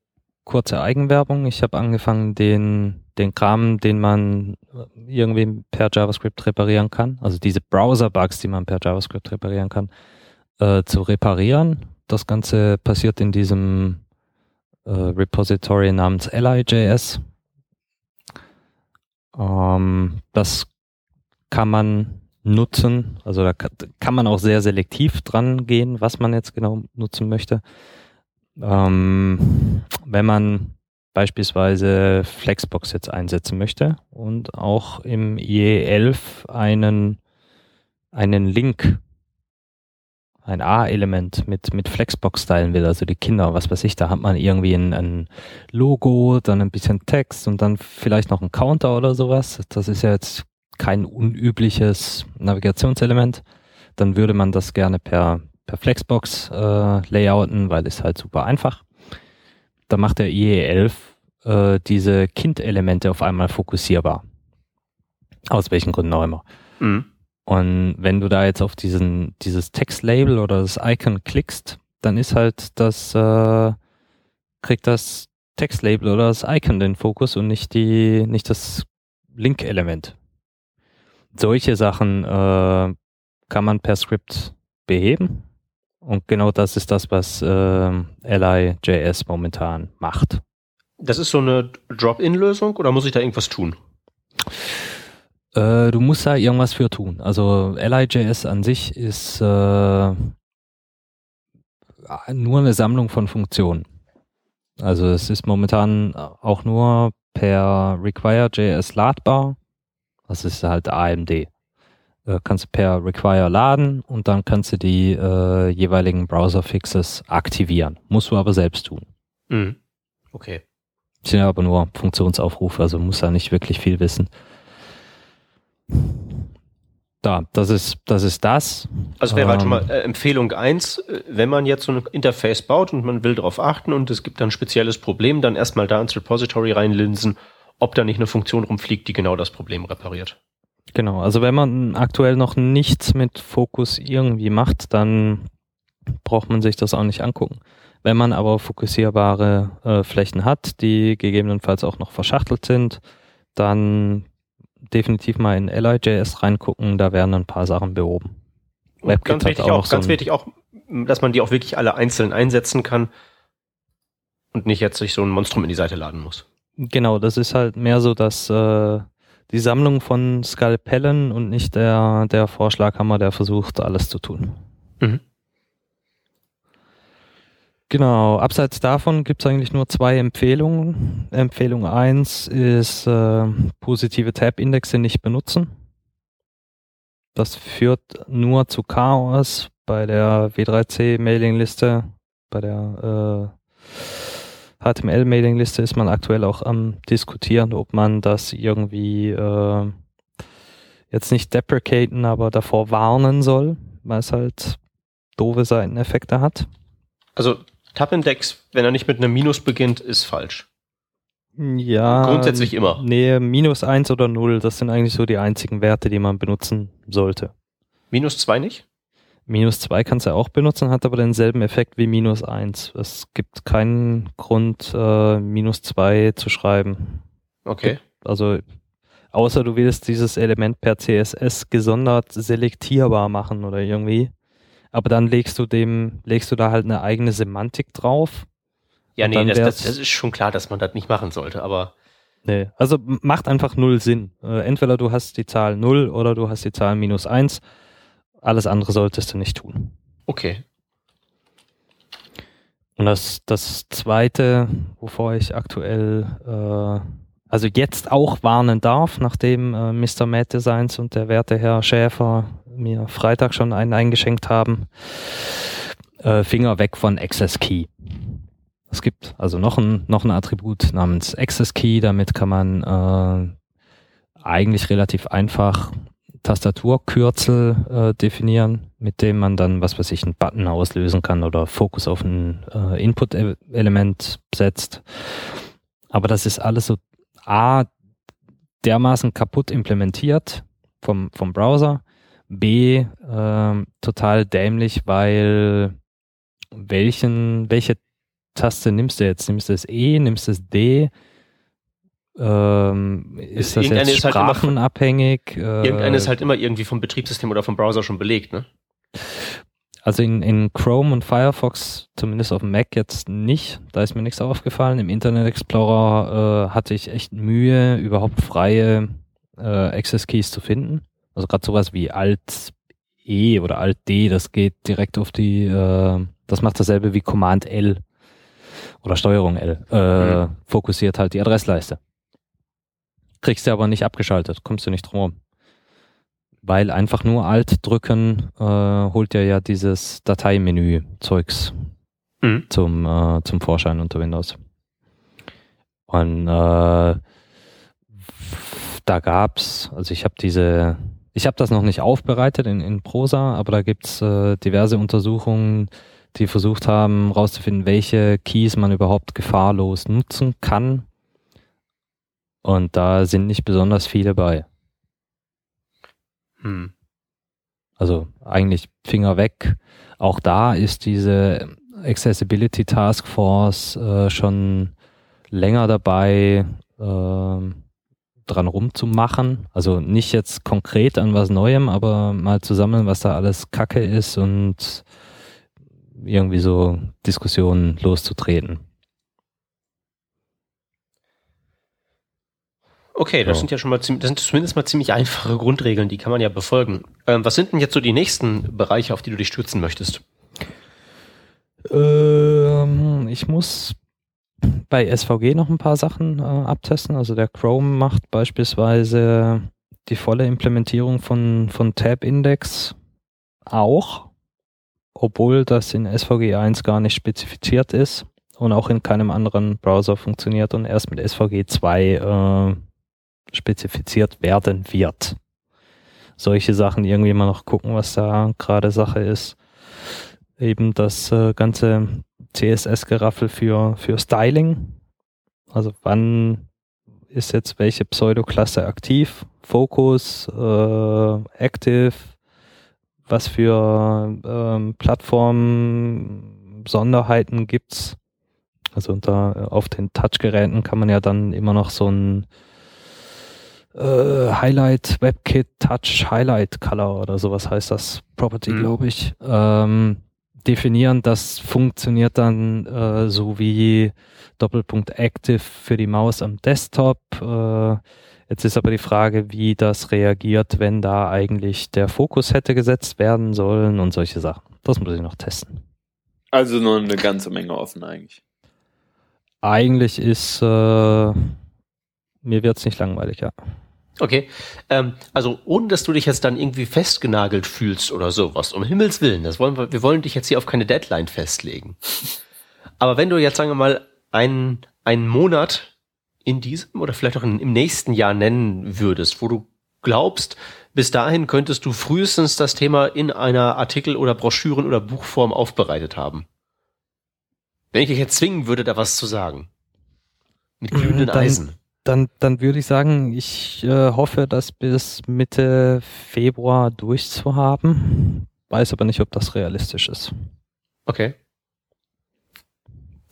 kurze Eigenwerbung. Ich habe angefangen, den, den Kram, den man irgendwie per JavaScript reparieren kann, also diese Browser-Bugs, die man per JavaScript reparieren kann, äh, zu reparieren. Das Ganze passiert in diesem äh, Repository namens Ally.js. Ähm, das kann man nutzen. Also da kann man auch sehr selektiv dran gehen, was man jetzt genau nutzen möchte. Ähm, wenn man beispielsweise Flexbox jetzt einsetzen möchte und auch im IE11 einen, einen Link ein A-Element mit, mit Flexbox stylen will, also die Kinder, was weiß ich, da hat man irgendwie ein, ein Logo, dann ein bisschen Text und dann vielleicht noch ein Counter oder sowas. Das ist ja jetzt kein unübliches Navigationselement. Dann würde man das gerne per, per Flexbox äh, layouten, weil es halt super einfach. Da macht der IE11 äh, diese Kind-Elemente auf einmal fokussierbar. Aus welchen Gründen auch immer. Mhm. Und wenn du da jetzt auf diesen, dieses Textlabel oder das Icon klickst, dann ist halt das, äh, kriegt das Textlabel oder das Icon den Fokus und nicht die, nicht das Link-Element. Solche Sachen äh, kann man per Script beheben. Und genau das ist das, was äh, Li.js momentan macht. Das ist so eine Drop-in-Lösung oder muss ich da irgendwas tun? Äh, du musst da irgendwas für tun. Also LIJS an sich ist äh, nur eine Sammlung von Funktionen. Also es ist momentan auch nur per Require.js ladbar. Das ist halt AMD. Äh, kannst du per Require laden und dann kannst du die äh, jeweiligen Browser-Fixes aktivieren. Musst du aber selbst tun. Mhm. Okay. Sind aber nur Funktionsaufrufe, also muss da nicht wirklich viel wissen. Da, das ist das. Ist das. Also wäre halt schon mal ähm. äh, Empfehlung eins, äh, wenn man jetzt so ein Interface baut und man will darauf achten und es gibt dann ein spezielles Problem, dann erstmal da ins Repository reinlinsen, ob da nicht eine Funktion rumfliegt, die genau das Problem repariert. Genau, also wenn man aktuell noch nichts mit Fokus irgendwie macht, dann braucht man sich das auch nicht angucken. Wenn man aber fokussierbare äh, Flächen hat, die gegebenenfalls auch noch verschachtelt sind, dann definitiv mal in LIJS reingucken, da werden ein paar Sachen behoben. WebKit ganz wichtig auch, auch ganz so wichtig auch, dass man die auch wirklich alle einzeln einsetzen kann und nicht jetzt sich so ein Monstrum in die Seite laden muss. Genau, das ist halt mehr so, dass äh, die Sammlung von Skalpellen und nicht der, der Vorschlaghammer, der versucht, alles zu tun. Mhm. Genau, abseits davon gibt es eigentlich nur zwei Empfehlungen. Empfehlung 1 ist äh, positive Tab-Indexe nicht benutzen. Das führt nur zu Chaos bei der W3C-Mailingliste, bei der äh, HTML-Mailingliste ist man aktuell auch am diskutieren, ob man das irgendwie äh, jetzt nicht deprecaten, aber davor warnen soll, weil es halt doofe Seiteneffekte hat. Also Tab-Index, wenn er nicht mit einem Minus beginnt, ist falsch. Ja. Grundsätzlich immer. Nee, minus eins oder null, das sind eigentlich so die einzigen Werte, die man benutzen sollte. Minus zwei nicht? Minus zwei kannst du auch benutzen, hat aber denselben Effekt wie minus eins. Es gibt keinen Grund, äh, minus zwei zu schreiben. Okay. Also, außer du willst dieses Element per CSS gesondert selektierbar machen oder irgendwie aber dann legst du dem, legst du da halt eine eigene Semantik drauf. Ja, nee, das, das, das, ist schon klar, dass man das nicht machen sollte, aber. Nee, also macht einfach null Sinn. Äh, entweder du hast die Zahl null oder du hast die Zahl minus eins. Alles andere solltest du nicht tun. Okay. Und das, das zweite, wovor ich aktuell, äh, also jetzt auch warnen darf, nachdem äh, Mr. Mad Designs und der werte Herr Schäfer mir Freitag schon einen eingeschenkt haben. Äh, Finger weg von Access Key. Es gibt also noch ein, noch ein Attribut namens Access Key. Damit kann man äh, eigentlich relativ einfach Tastaturkürzel äh, definieren, mit dem man dann, was weiß ich, einen Button auslösen kann oder Fokus auf ein äh, Input-Element setzt. Aber das ist alles so A, dermaßen kaputt implementiert vom, vom Browser B, äh, total dämlich, weil welchen, welche Taste nimmst du jetzt? Nimmst du das E, nimmst du das D? Ähm, ist das jetzt ist sprachenabhängig? Halt immer, irgendeine ist halt immer irgendwie vom Betriebssystem oder vom Browser schon belegt, ne? Also in, in Chrome und Firefox, zumindest auf dem Mac jetzt nicht, da ist mir nichts aufgefallen. Im Internet Explorer äh, hatte ich echt Mühe, überhaupt freie äh, Access Keys zu finden. Also gerade sowas wie Alt E oder Alt D, das geht direkt auf die, äh, das macht dasselbe wie Command L oder Steuerung L, äh, mhm. fokussiert halt die Adressleiste. Kriegst du aber nicht abgeschaltet, kommst du nicht drum Weil einfach nur Alt drücken äh, holt ja ja dieses Dateimenü-Zeugs mhm. zum, äh, zum Vorschein unter Windows. Und äh, da gab's, also ich habe diese ich habe das noch nicht aufbereitet in, in Prosa, aber da gibt's äh, diverse Untersuchungen, die versucht haben, herauszufinden, welche Keys man überhaupt gefahrlos nutzen kann. Und da sind nicht besonders viele bei. Hm. Also eigentlich Finger weg. Auch da ist diese Accessibility Task Force äh, schon länger dabei, äh, dran rumzumachen. Also nicht jetzt konkret an was Neuem, aber mal zu sammeln, was da alles Kacke ist und irgendwie so Diskussionen loszutreten. Okay, das ja. sind ja schon mal das sind zumindest mal ziemlich einfache Grundregeln, die kann man ja befolgen. Ähm, was sind denn jetzt so die nächsten Bereiche, auf die du dich stürzen möchtest? Ähm, ich muss bei SVG noch ein paar Sachen äh, abtesten. Also der Chrome macht beispielsweise die volle Implementierung von, von Tab-Index auch, obwohl das in SVG 1 gar nicht spezifiziert ist und auch in keinem anderen Browser funktioniert und erst mit SVG 2 äh, spezifiziert werden wird. Solche Sachen irgendwie mal noch gucken, was da gerade Sache ist. Eben das äh, ganze CSS-Geraffel für, für Styling. Also wann ist jetzt welche Pseudoklasse aktiv? Focus, äh, Active, was für ähm, Plattformen Sonderheiten gibt's. Also unter, auf den Touchgeräten kann man ja dann immer noch so ein äh, Highlight WebKit Touch Highlight Color oder sowas heißt das Property, mhm. glaube ich, ähm, definieren. Das funktioniert dann äh, so wie Doppelpunkt Active für die Maus am Desktop. Äh, Jetzt ist aber die Frage, wie das reagiert, wenn da eigentlich der Fokus hätte gesetzt werden sollen und solche Sachen. Das muss ich noch testen. Also nur eine ganze Menge offen eigentlich. Eigentlich ist, äh, mir wird es nicht langweilig, ja. Okay, ähm, also ohne dass du dich jetzt dann irgendwie festgenagelt fühlst oder sowas, um Himmels Willen, das wollen wir, wir wollen dich jetzt hier auf keine Deadline festlegen. [laughs] Aber wenn du jetzt, sagen wir mal, einen, einen Monat in diesem oder vielleicht auch in, im nächsten Jahr nennen würdest, wo du glaubst, bis dahin könntest du frühestens das Thema in einer Artikel- oder Broschüren- oder Buchform aufbereitet haben. Wenn ich dich jetzt zwingen würde, da was zu sagen. Mit glühenden dann, Eisen. Dann, dann würde ich sagen, ich äh, hoffe, das bis Mitte Februar durchzuhaben. Weiß aber nicht, ob das realistisch ist. Okay.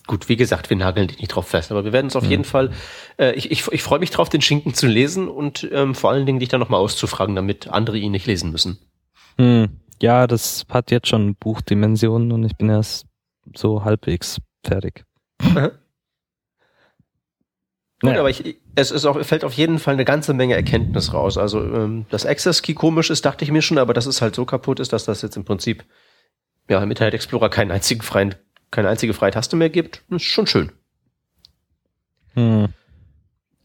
Gut, wie gesagt, wir nageln dich nicht drauf fest, aber wir werden es auf mhm. jeden Fall, äh, ich, ich, ich freue mich drauf, den Schinken zu lesen und ähm, vor allen Dingen dich dann nochmal auszufragen, damit andere ihn nicht lesen müssen. Mhm. Ja, das hat jetzt schon Buchdimensionen und ich bin erst so halbwegs fertig. Gut, naja. aber ich, es ist auch, fällt auf jeden Fall eine ganze Menge Erkenntnis raus. Also, ähm, dass Access Key komisch ist, dachte ich mir schon, aber dass es halt so kaputt ist, dass das jetzt im Prinzip ja, im Internet Explorer keinen einzigen freien keine einzige freie Taste mehr gibt, ist schon schön. Hm.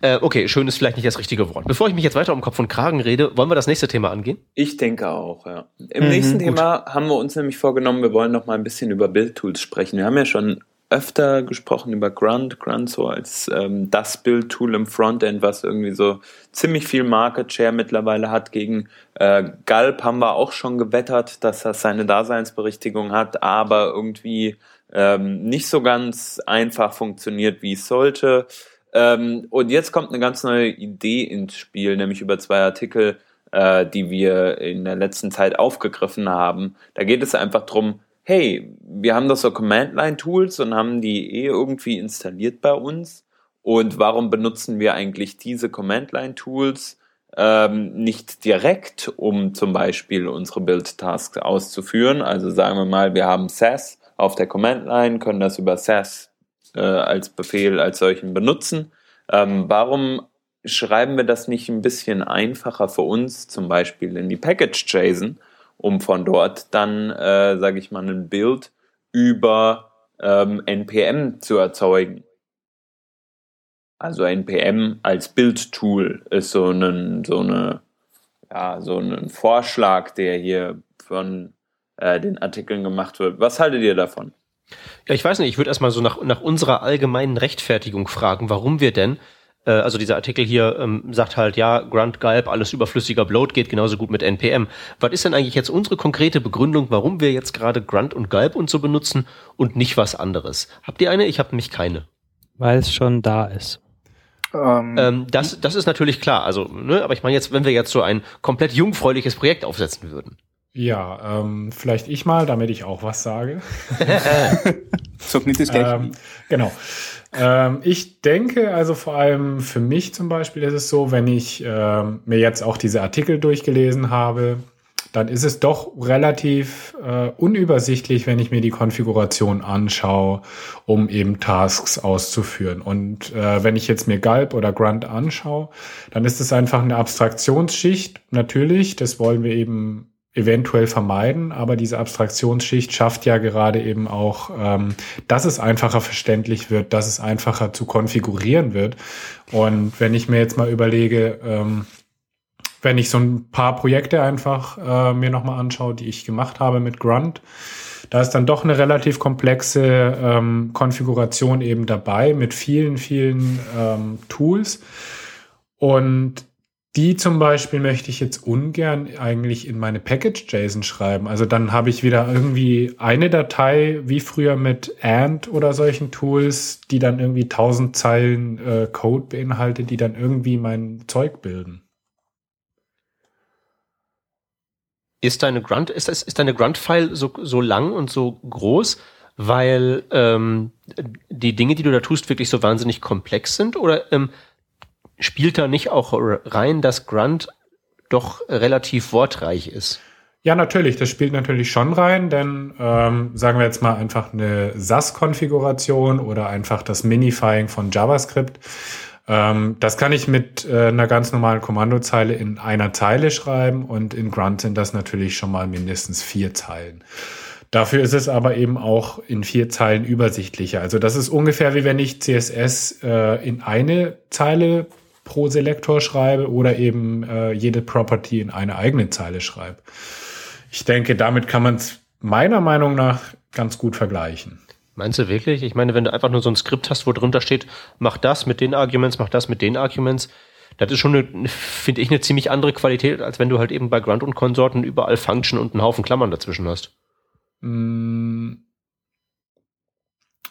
Äh, okay, schön ist vielleicht nicht das richtige Wort. Bevor ich mich jetzt weiter um Kopf und Kragen rede, wollen wir das nächste Thema angehen? Ich denke auch, ja. Im mhm, nächsten gut. Thema haben wir uns nämlich vorgenommen, wir wollen noch mal ein bisschen über Bildtools sprechen. Wir haben ja schon öfter gesprochen über Grunt, Grunt so als ähm, das Bildtool im Frontend, was irgendwie so ziemlich viel Market Share mittlerweile hat. Gegen äh, Gulp haben wir auch schon gewettert, dass das seine Daseinsberichtigung hat, aber irgendwie ähm, nicht so ganz einfach funktioniert, wie es sollte. Ähm, und jetzt kommt eine ganz neue Idee ins Spiel, nämlich über zwei Artikel, äh, die wir in der letzten Zeit aufgegriffen haben. Da geht es einfach drum, hey, wir haben doch so Command-Line-Tools und haben die eh irgendwie installiert bei uns. Und warum benutzen wir eigentlich diese Command-Line-Tools ähm, nicht direkt, um zum Beispiel unsere Build-Tasks auszuführen? Also sagen wir mal, wir haben SAS auf der Command-Line, können das über SAS äh, als Befehl als solchen benutzen. Ähm, warum schreiben wir das nicht ein bisschen einfacher für uns, zum Beispiel in die Package-JSON, um von dort dann, äh, sage ich mal, ein Bild über ähm, NPM zu erzeugen? Also NPM als Bildtool ist so, ein, so, eine, ja, so Vorschlag, der hier von äh, den Artikeln gemacht wird. Was haltet ihr davon? Ja, ich weiß nicht, ich würde erstmal so nach, nach unserer allgemeinen Rechtfertigung fragen, warum wir denn, äh, also dieser Artikel hier ähm, sagt halt, ja, Grunt Gulp, alles überflüssiger Bloat geht genauso gut mit NPM. Was ist denn eigentlich jetzt unsere konkrete Begründung, warum wir jetzt gerade Grunt und Gulp und so benutzen und nicht was anderes? Habt ihr eine? Ich habe nämlich keine. Weil es schon da ist. Ähm, ähm, das, das ist natürlich klar. Also, ne, aber ich meine jetzt, wenn wir jetzt so ein komplett jungfräuliches Projekt aufsetzen würden. Ja, ähm, vielleicht ich mal, damit ich auch was sage. so nicht das ähm, Genau. Ähm, ich denke, also vor allem für mich zum Beispiel ist es so, wenn ich ähm, mir jetzt auch diese Artikel durchgelesen habe, dann ist es doch relativ äh, unübersichtlich, wenn ich mir die Konfiguration anschaue, um eben Tasks auszuführen. Und äh, wenn ich jetzt mir Gulp oder Grunt anschaue, dann ist es einfach eine Abstraktionsschicht. Natürlich, das wollen wir eben eventuell vermeiden, aber diese Abstraktionsschicht schafft ja gerade eben auch, ähm, dass es einfacher verständlich wird, dass es einfacher zu konfigurieren wird. Und wenn ich mir jetzt mal überlege, ähm, wenn ich so ein paar Projekte einfach äh, mir nochmal anschaue, die ich gemacht habe mit Grunt, da ist dann doch eine relativ komplexe ähm, Konfiguration eben dabei mit vielen, vielen ähm, Tools. Und die zum Beispiel möchte ich jetzt ungern eigentlich in meine Package.json schreiben. Also dann habe ich wieder irgendwie eine Datei, wie früher mit Ant oder solchen Tools, die dann irgendwie tausend Zeilen äh, Code beinhaltet, die dann irgendwie mein Zeug bilden. Ist deine Grunt, ist, ist deine Grunt-File so, so lang und so groß, weil ähm, die Dinge, die du da tust, wirklich so wahnsinnig komplex sind? Oder ähm, spielt da nicht auch rein, dass Grunt doch relativ wortreich ist? Ja, natürlich, das spielt natürlich schon rein, denn ähm, sagen wir jetzt mal einfach eine SAS-Konfiguration oder einfach das Minifying von JavaScript. Ähm, das kann ich mit äh, einer ganz normalen Kommandozeile in einer Zeile schreiben und in Grunt sind das natürlich schon mal mindestens vier Zeilen. Dafür ist es aber eben auch in vier Zeilen übersichtlicher. Also das ist ungefähr wie wenn ich CSS äh, in eine Zeile pro Selektor schreibe oder eben äh, jede Property in eine eigene Zeile schreibe ich denke, damit kann man es meiner Meinung nach ganz gut vergleichen. Meinst du wirklich? Ich meine, wenn du einfach nur so ein Skript hast, wo drunter steht, mach das mit den Arguments, mach das mit den Arguments, das ist schon, finde ich, eine ziemlich andere Qualität, als wenn du halt eben bei Grunt und Konsorten überall Function und einen Haufen Klammern dazwischen hast. Mm.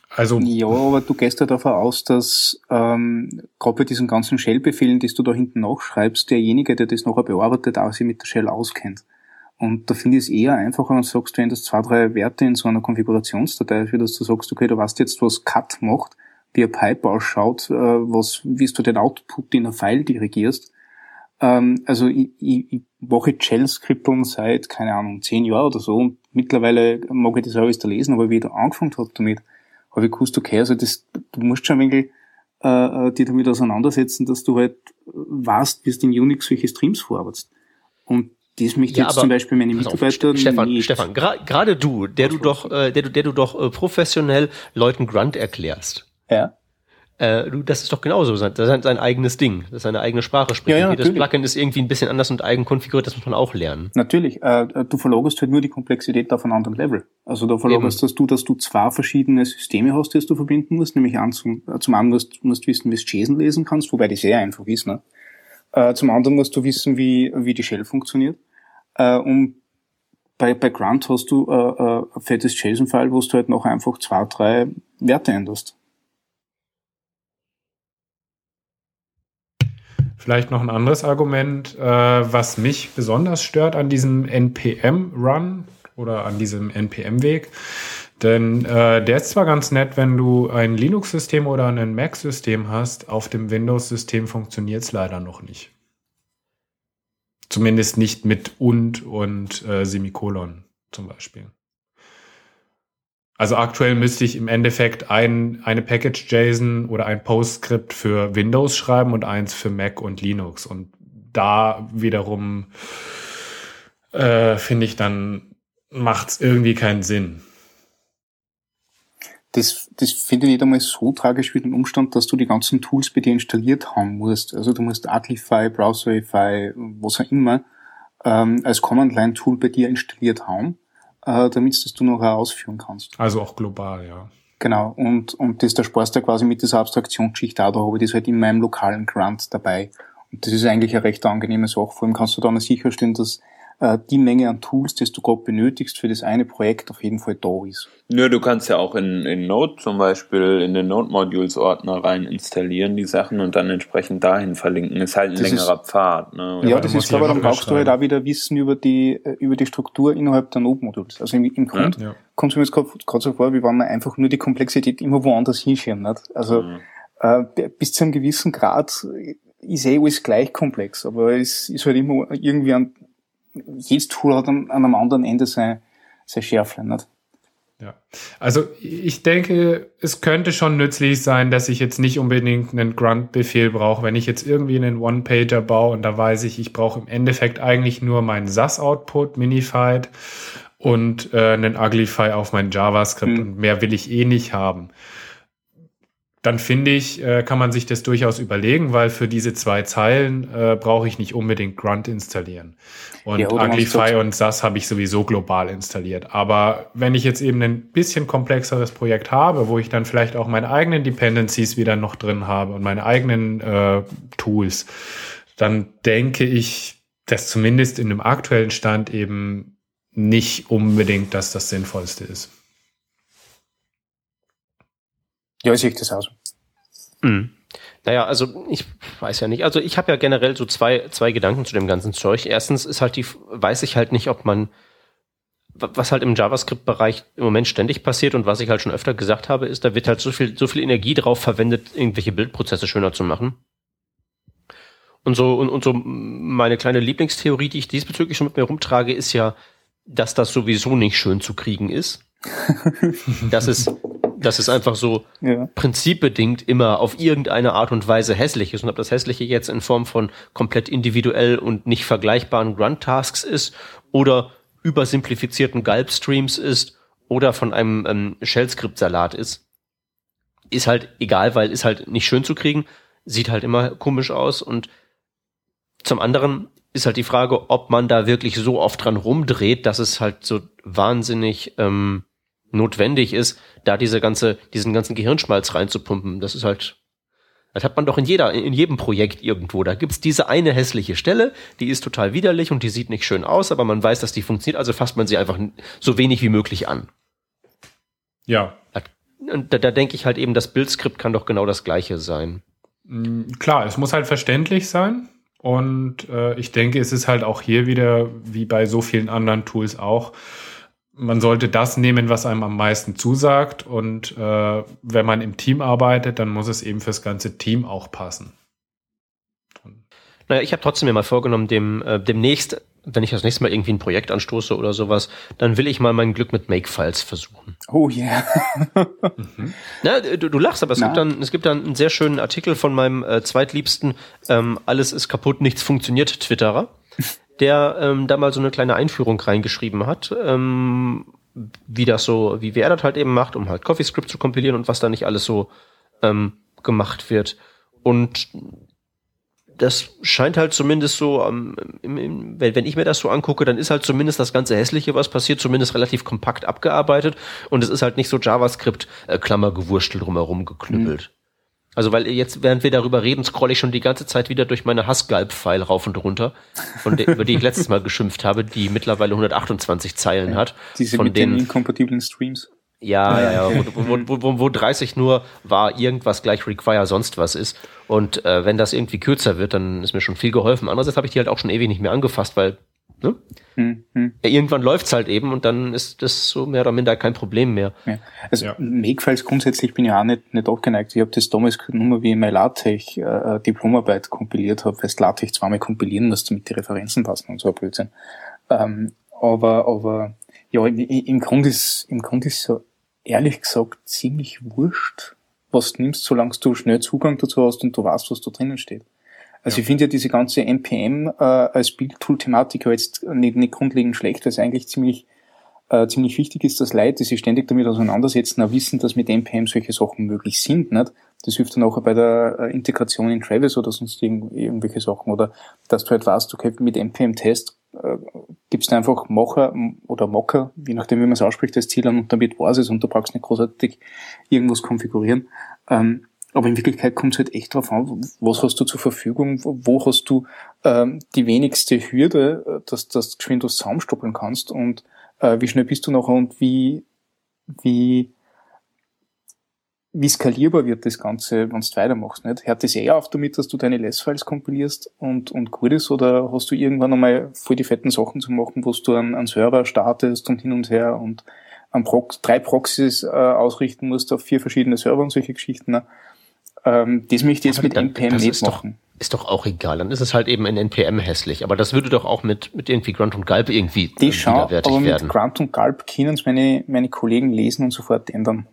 Also, ja, aber du gehst ja davon aus, dass ähm, gerade bei diesen ganzen Shell-Befehlen, die du da hinten nachschreibst, derjenige, der das nachher bearbeitet, auch sich mit der Shell auskennt. Und da finde ich es eher einfacher, wenn du sagst, wenn das zwei, drei Werte in so einer Konfigurationsdatei für dass du sagst, okay, du weißt jetzt, was Cut macht, wie ein Pipe ausschaut, äh, was, wie du den Output in ein File dirigierst. Ähm, also ich, ich, ich mache Shell-Skripteln seit, keine Ahnung, zehn Jahren oder so und mittlerweile mag ich das alles da lesen, aber wie ich da angefangen habe damit, habe ich gewusst, okay, also das, du musst schon ein wenig äh, äh, die damit auseinandersetzen, dass du halt weißt, wie du in Unix solche Streams vorarbeitest. Und das möchte ja, jetzt zum Beispiel meine Mitarbeiter auf, Stefan, nicht. Stefan, gerade du, der du doch, äh, der du, der du doch äh, professionell Leuten Grunt erklärst. Ja. Äh, du, das ist doch genauso sein, das ist sein eigenes Ding, das ist seine eigene Sprache spricht. Ja, ja, Jedes Plugin ist irgendwie ein bisschen anders und eigen konfiguriert, das muss man auch lernen. Natürlich, äh, du verlagerst halt nur die Komplexität auf einen anderen Level. Also da verlagerst dass du, dass du zwei verschiedene Systeme hast, die du verbinden musst, nämlich an zum, äh, zum einen musst, musst wissen, wie du JSON lesen kannst, wobei das sehr einfach ist, ne? Äh, zum anderen musst du wissen, wie, wie die Shell funktioniert. Äh, und bei, bei Grunt hast du äh, äh, ein fettes JSON-File, wo du halt noch einfach zwei, drei Werte änderst. Vielleicht noch ein anderes Argument, äh, was mich besonders stört an diesem NPM-Run oder an diesem NPM-Weg. Denn äh, der ist zwar ganz nett, wenn du ein Linux-System oder ein Mac-System hast, auf dem Windows-System funktioniert es leider noch nicht. Zumindest nicht mit und und äh, Semikolon zum Beispiel. Also aktuell müsste ich im Endeffekt ein, eine Package-JSON oder ein PostScript für Windows schreiben und eins für Mac und Linux. Und da wiederum äh, finde ich dann macht es irgendwie keinen Sinn das, das finde ich nicht einmal so tragisch wie den Umstand, dass du die ganzen Tools bei dir installiert haben musst. Also du musst Artlify, Browserify, was auch immer, ähm, als Command-Line-Tool bei dir installiert haben, äh, damit das du noch ausführen kannst. Also auch global, ja. Genau, und, und das, da sparst du quasi mit dieser Abstraktionsschicht auch, da habe ich das halt in meinem lokalen Grant dabei. Und das ist eigentlich eine recht angenehme Sache. Vor allem kannst du dann sicherstellen, dass die Menge an Tools, die du gerade benötigst für das eine Projekt, auf jeden Fall da ist. Nö, du kannst ja auch in, in Node zum Beispiel in den Node-Modules-Ordner rein installieren, die Sachen und dann entsprechend dahin verlinken. Ist halt ein das längerer ist, Pfad. Ne? Ja, ja das ist, aber dann brauchst du halt auch wieder Wissen über die, äh, über die Struktur innerhalb der Node-Modules. Also im, im Grund ja. kommt es mir jetzt gerade so vor, wie wenn man einfach nur die Komplexität immer woanders hinschieben. Nicht? Also mhm. äh, bis zu einem gewissen Grad ist eh alles gleich komplex, aber es ist halt immer irgendwie ein jedes Tool hat an, an einem anderen Ende sein, sein Schärflein, nicht? Ja, also ich denke, es könnte schon nützlich sein, dass ich jetzt nicht unbedingt einen Grunt-Befehl brauche. Wenn ich jetzt irgendwie einen One-Pager baue und da weiß ich, ich brauche im Endeffekt eigentlich nur meinen SAS-Output, Minified und äh, einen Uglify auf mein JavaScript hm. und mehr will ich eh nicht haben dann finde ich, äh, kann man sich das durchaus überlegen, weil für diese zwei Zeilen äh, brauche ich nicht unbedingt Grunt installieren. Und ja, Uglify und SAS habe ich sowieso global installiert. Aber wenn ich jetzt eben ein bisschen komplexeres Projekt habe, wo ich dann vielleicht auch meine eigenen Dependencies wieder noch drin habe und meine eigenen äh, Tools, dann denke ich, dass zumindest in dem aktuellen Stand eben nicht unbedingt das das Sinnvollste ist. Ja, sehe ich das aus. Mhm. Naja, also ich weiß ja nicht. Also ich habe ja generell so zwei, zwei Gedanken zu dem ganzen Zeug. Erstens ist halt die, weiß ich halt nicht, ob man was halt im JavaScript-Bereich im Moment ständig passiert und was ich halt schon öfter gesagt habe, ist, da wird halt so viel, so viel Energie drauf verwendet, irgendwelche Bildprozesse schöner zu machen. Und so, und, und so meine kleine Lieblingstheorie, die ich diesbezüglich schon mit mir rumtrage, ist ja, dass das sowieso nicht schön zu kriegen ist. [laughs] das ist, dass es einfach so ja. prinzipbedingt immer auf irgendeine Art und Weise hässlich ist. Und ob das Hässliche jetzt in Form von komplett individuell und nicht vergleichbaren Grunt-Tasks ist oder übersimplifizierten Gulp-Streams ist oder von einem ähm, Shell-Skript-Salat ist, ist halt egal, weil ist halt nicht schön zu kriegen, sieht halt immer komisch aus und zum anderen ist halt die Frage, ob man da wirklich so oft dran rumdreht, dass es halt so wahnsinnig ähm, notwendig ist, da diese ganze, diesen ganzen Gehirnschmalz reinzupumpen. Das ist halt, das hat man doch in jeder, in jedem Projekt irgendwo. Da gibt's diese eine hässliche Stelle, die ist total widerlich und die sieht nicht schön aus, aber man weiß, dass die funktioniert, also fasst man sie einfach so wenig wie möglich an. Ja. Und da, da denke ich halt eben, das Bildskript kann doch genau das gleiche sein. Mm, klar, es muss halt verständlich sein. Und äh, ich denke, es ist halt auch hier wieder, wie bei so vielen anderen Tools auch, man sollte das nehmen, was einem am meisten zusagt. Und äh, wenn man im Team arbeitet, dann muss es eben fürs ganze Team auch passen. Naja, ich habe trotzdem mir mal vorgenommen, dem äh, demnächst, wenn ich das nächste Mal irgendwie ein Projekt anstoße oder sowas, dann will ich mal mein Glück mit Makefiles versuchen. Oh yeah. [laughs] mhm. Na, du, du lachst, aber es gibt dann es gibt dann einen sehr schönen Artikel von meinem äh, zweitliebsten ähm, Alles ist kaputt, nichts funktioniert Twitterer der ähm, da mal so eine kleine Einführung reingeschrieben hat, ähm, wie das so, wie wer das halt eben macht, um halt CoffeeScript zu kompilieren und was da nicht alles so ähm, gemacht wird. Und das scheint halt zumindest so, ähm, im, im, wenn, wenn ich mir das so angucke, dann ist halt zumindest das ganze Hässliche, was passiert, zumindest relativ kompakt abgearbeitet und es ist halt nicht so JavaScript-Klammergewurstel äh, drumherum geknüppelt. Mhm. Also weil jetzt, während wir darüber reden, scrolle ich schon die ganze Zeit wieder durch meine Hassgalb-File rauf und runter, von der, über die ich letztes Mal geschimpft habe, die mittlerweile 128 Zeilen hat. Diese von mit den inkompatiblen Streams. Ja, ja, ja, wo, wo, wo, wo 30 nur war irgendwas gleich require sonst was ist. Und äh, wenn das irgendwie kürzer wird, dann ist mir schon viel geholfen. Andererseits habe ich die halt auch schon ewig nicht mehr angefasst, weil Ne? Hm, hm. Ja, irgendwann läuft's halt eben und dann ist das so mehr oder minder kein Problem mehr. Ja. Also ja. Makefiles grundsätzlich bin ich auch nicht, nicht abgeneigt. Ich habe das damals nur wie ich meine LaTeX äh, Diplomarbeit kompiliert habe, weil LaTeX zweimal kompilieren musst, damit die Referenzen passen und so ein Blödsinn. Ähm, aber, aber ja, im, im Grunde ist im Grunde ist so ehrlich gesagt ziemlich wurscht, was du nimmst, solange du schnell Zugang dazu hast und du weißt, was da drinnen steht. Also ja. ich finde ja diese ganze NPM äh, als Bildtool-Thematik jetzt nicht, nicht grundlegend schlecht, weil es eigentlich ziemlich äh, ziemlich wichtig ist, dass Leute, die sich ständig damit auseinandersetzen, auch wissen, dass mit NPM solche Sachen möglich sind. Nicht? Das hilft dann auch bei der äh, Integration in Travis oder sonst irgend, irgendwelche Sachen. Oder dass du halt weißt, okay, mit NPM-Test äh, gibst du einfach Mocher oder Mocker, je nachdem wie man es ausspricht, das Ziel an und damit war es und du brauchst nicht großartig irgendwas konfigurieren. Ähm, aber in Wirklichkeit kommt es halt echt drauf an, was hast du zur Verfügung, wo hast du ähm, die wenigste Hürde, äh, dass, dass du geschwind was zusammenstoppeln kannst und äh, wie schnell bist du nachher und wie, wie, wie skalierbar wird das Ganze, wenn du weitermachst. Nicht? Hört das eher auf damit, dass du deine Less-Files kompilierst und, und gut ist, oder hast du irgendwann einmal voll die fetten Sachen zu machen, wo du einen, einen Server startest und hin und her und an Prox drei Proxys äh, ausrichten musst auf vier verschiedene Server und solche Geschichten. Ne? Ähm, das möchte ich jetzt mit dann, NPM nicht machen. Doch, ist doch auch egal. Dann ist es halt eben in NPM hässlich. Aber das würde doch auch mit, mit irgendwie Grunt und Galb irgendwie die schau, widerwärtig aber werden. Mit Grunt und Galb können es meine, meine Kollegen lesen und sofort ändern.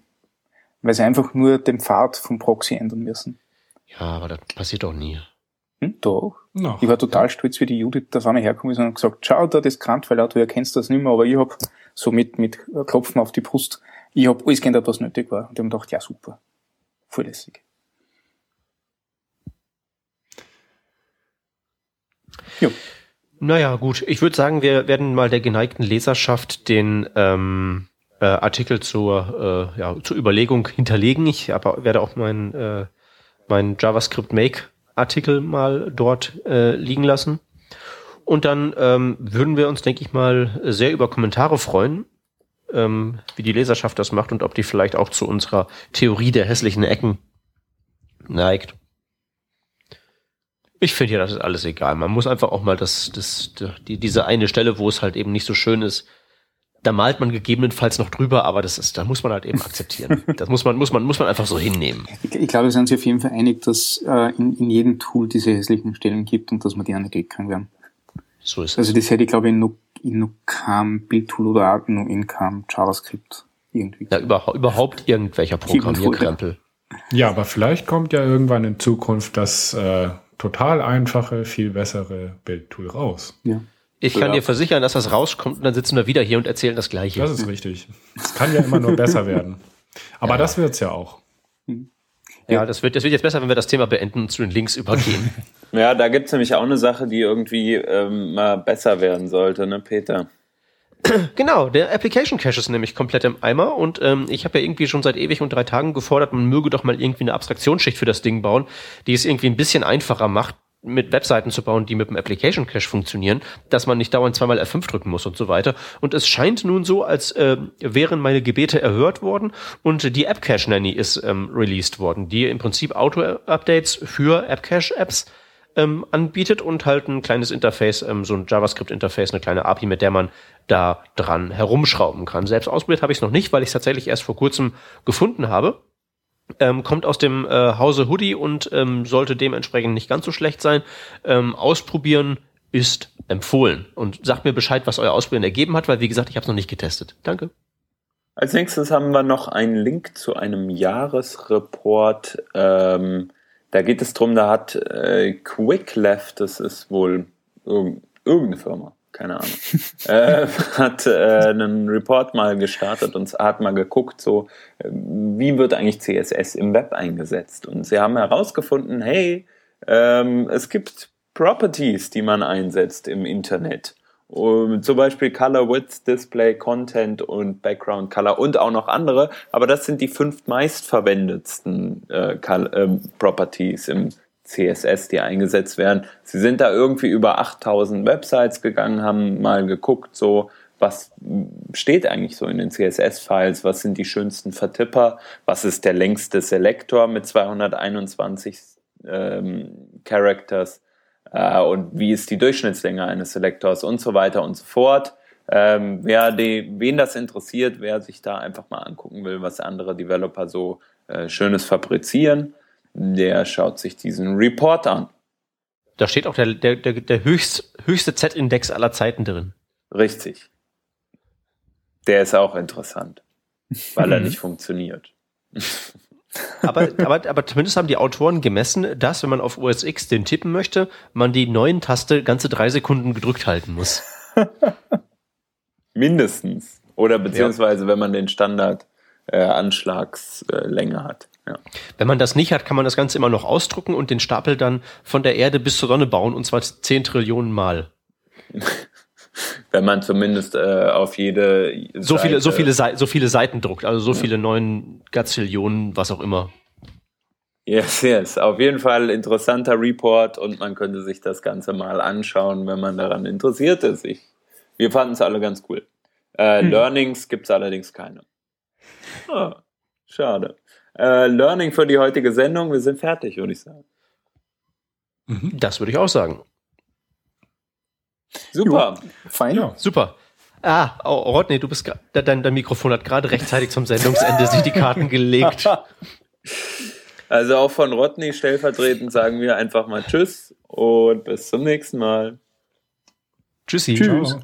Weil sie einfach nur den Pfad vom Proxy ändern müssen. Ja, aber das passiert doch nie. Hm, doch. No. Ich war total stolz, wie die Judith da vorne hergekommen ist und gesagt, schau da das Grunt, weil du erkennst das nicht mehr, aber ich hab so mit, mit Klopfen auf die Brust, ich hab alles geändert, was nötig war. Und ich hab gedacht, ja super. Voll lässig. Jo. Naja, gut. Ich würde sagen, wir werden mal der geneigten Leserschaft den ähm, äh, Artikel zur, äh, ja, zur Überlegung hinterlegen. Ich aber werde auch meinen äh, mein JavaScript Make Artikel mal dort äh, liegen lassen. Und dann ähm, würden wir uns, denke ich mal, sehr über Kommentare freuen, ähm, wie die Leserschaft das macht und ob die vielleicht auch zu unserer Theorie der hässlichen Ecken neigt. Ich finde ja, das ist alles egal. Man muss einfach auch mal das, das, die, diese eine Stelle, wo es halt eben nicht so schön ist, da malt man gegebenenfalls noch drüber, aber das ist, da muss man halt eben akzeptieren. [laughs] Das muss man, muss man, muss man einfach so hinnehmen. Ich, ich glaube, wir sind uns auf jeden Fall einig, dass äh, in, in jedem Tool diese hässlichen Stellen gibt und dass man die können werden. So ist es. Also das hätte ich, glaube ich, in noch, in noch keinem Bildtool oder auch noch in keinem JavaScript irgendwie. Ja, überhaupt, überhaupt irgendwelcher Programmierkrempel. Ja, aber vielleicht kommt ja irgendwann in Zukunft das äh, total einfache, viel bessere Bildtool raus. Ja. Ich kann ja. dir versichern, dass das rauskommt und dann sitzen wir wieder hier und erzählen das Gleiche. Das ist richtig. Es kann ja immer nur besser werden. Aber ja. das wird's ja auch. Ja, das wird, das wird jetzt besser, wenn wir das Thema beenden und zu den Links übergehen. [laughs] ja, da gibt's nämlich auch eine Sache, die irgendwie ähm, mal besser werden sollte, ne, Peter? Genau, der Application Cache ist nämlich komplett im Eimer und ähm, ich habe ja irgendwie schon seit ewig und drei Tagen gefordert, man möge doch mal irgendwie eine Abstraktionsschicht für das Ding bauen, die es irgendwie ein bisschen einfacher macht, mit Webseiten zu bauen, die mit dem Application Cache funktionieren, dass man nicht dauernd zweimal F5 drücken muss und so weiter. Und es scheint nun so, als äh, wären meine Gebete erhört worden und die App Cache Nanny ist ähm, released worden, die im Prinzip Auto-Updates für App Cache Apps ähm, anbietet und halt ein kleines Interface, ähm, so ein JavaScript-Interface, eine kleine API, mit der man da dran herumschrauben kann. Selbst ausprobiert habe ich es noch nicht, weil ich es tatsächlich erst vor kurzem gefunden habe. Ähm, kommt aus dem äh, Hause Hoodie und ähm, sollte dementsprechend nicht ganz so schlecht sein. Ähm, ausprobieren ist empfohlen. Und sagt mir Bescheid, was euer Ausprobieren ergeben hat, weil wie gesagt, ich habe es noch nicht getestet. Danke. Als nächstes haben wir noch einen Link zu einem Jahresreport. Ähm, da geht es drum, da hat äh, Quickleft, das ist wohl irgendeine Firma, keine Ahnung, [laughs] äh, hat äh, einen Report mal gestartet und hat mal geguckt, so äh, wie wird eigentlich CSS im Web eingesetzt. Und sie haben herausgefunden, hey, ähm, es gibt Properties, die man einsetzt im Internet. Um, zum Beispiel Color, Width, Display, Content und Background Color und auch noch andere. Aber das sind die fünf meistverwendetsten äh, äh, Properties im CSS, die eingesetzt werden. Sie sind da irgendwie über 8000 Websites gegangen, haben mal geguckt, so was steht eigentlich so in den CSS-Files, was sind die schönsten Vertipper, was ist der längste Selektor mit 221 ähm, Characters äh, und wie ist die Durchschnittslänge eines Selektors und so weiter und so fort. Ähm, wer die, wen das interessiert, wer sich da einfach mal angucken will, was andere Developer so äh, Schönes fabrizieren, der schaut sich diesen Report an. Da steht auch der, der, der, der höchst, höchste Z-Index aller Zeiten drin. Richtig. Der ist auch interessant, weil er [laughs] nicht funktioniert. [laughs] aber, aber, aber zumindest haben die Autoren gemessen, dass, wenn man auf OS X den tippen möchte, man die neuen Taste ganze drei Sekunden gedrückt halten muss. [laughs] Mindestens. Oder beziehungsweise, ja. wenn man den Standard äh, Anschlagslänge hat. Ja. Wenn man das nicht hat, kann man das Ganze immer noch ausdrucken und den Stapel dann von der Erde bis zur Sonne bauen, und zwar 10 Trillionen Mal. [laughs] Wenn man zumindest äh, auf jede so Seite viele, so viele, so viele Seiten druckt, also so ja. viele neun Gazillionen, was auch immer. Yes, yes. Auf jeden Fall interessanter Report und man könnte sich das Ganze mal anschauen, wenn man daran interessiert ist. Ich, wir fanden es alle ganz cool. Äh, hm. Learnings gibt es allerdings keine. Ah, schade. Äh, Learning für die heutige Sendung. Wir sind fertig, würde ich sagen. Mhm. Das würde ich auch sagen. Super. Jo, fein. Ja. Super. Ah, oh, Rodney, du bist dein, dein Mikrofon hat gerade rechtzeitig zum Sendungsende sich die Karten gelegt. [laughs] Also auch von Rodney stellvertretend sagen wir einfach mal Tschüss und bis zum nächsten Mal. Tschüssi. Tschüss. Ciao.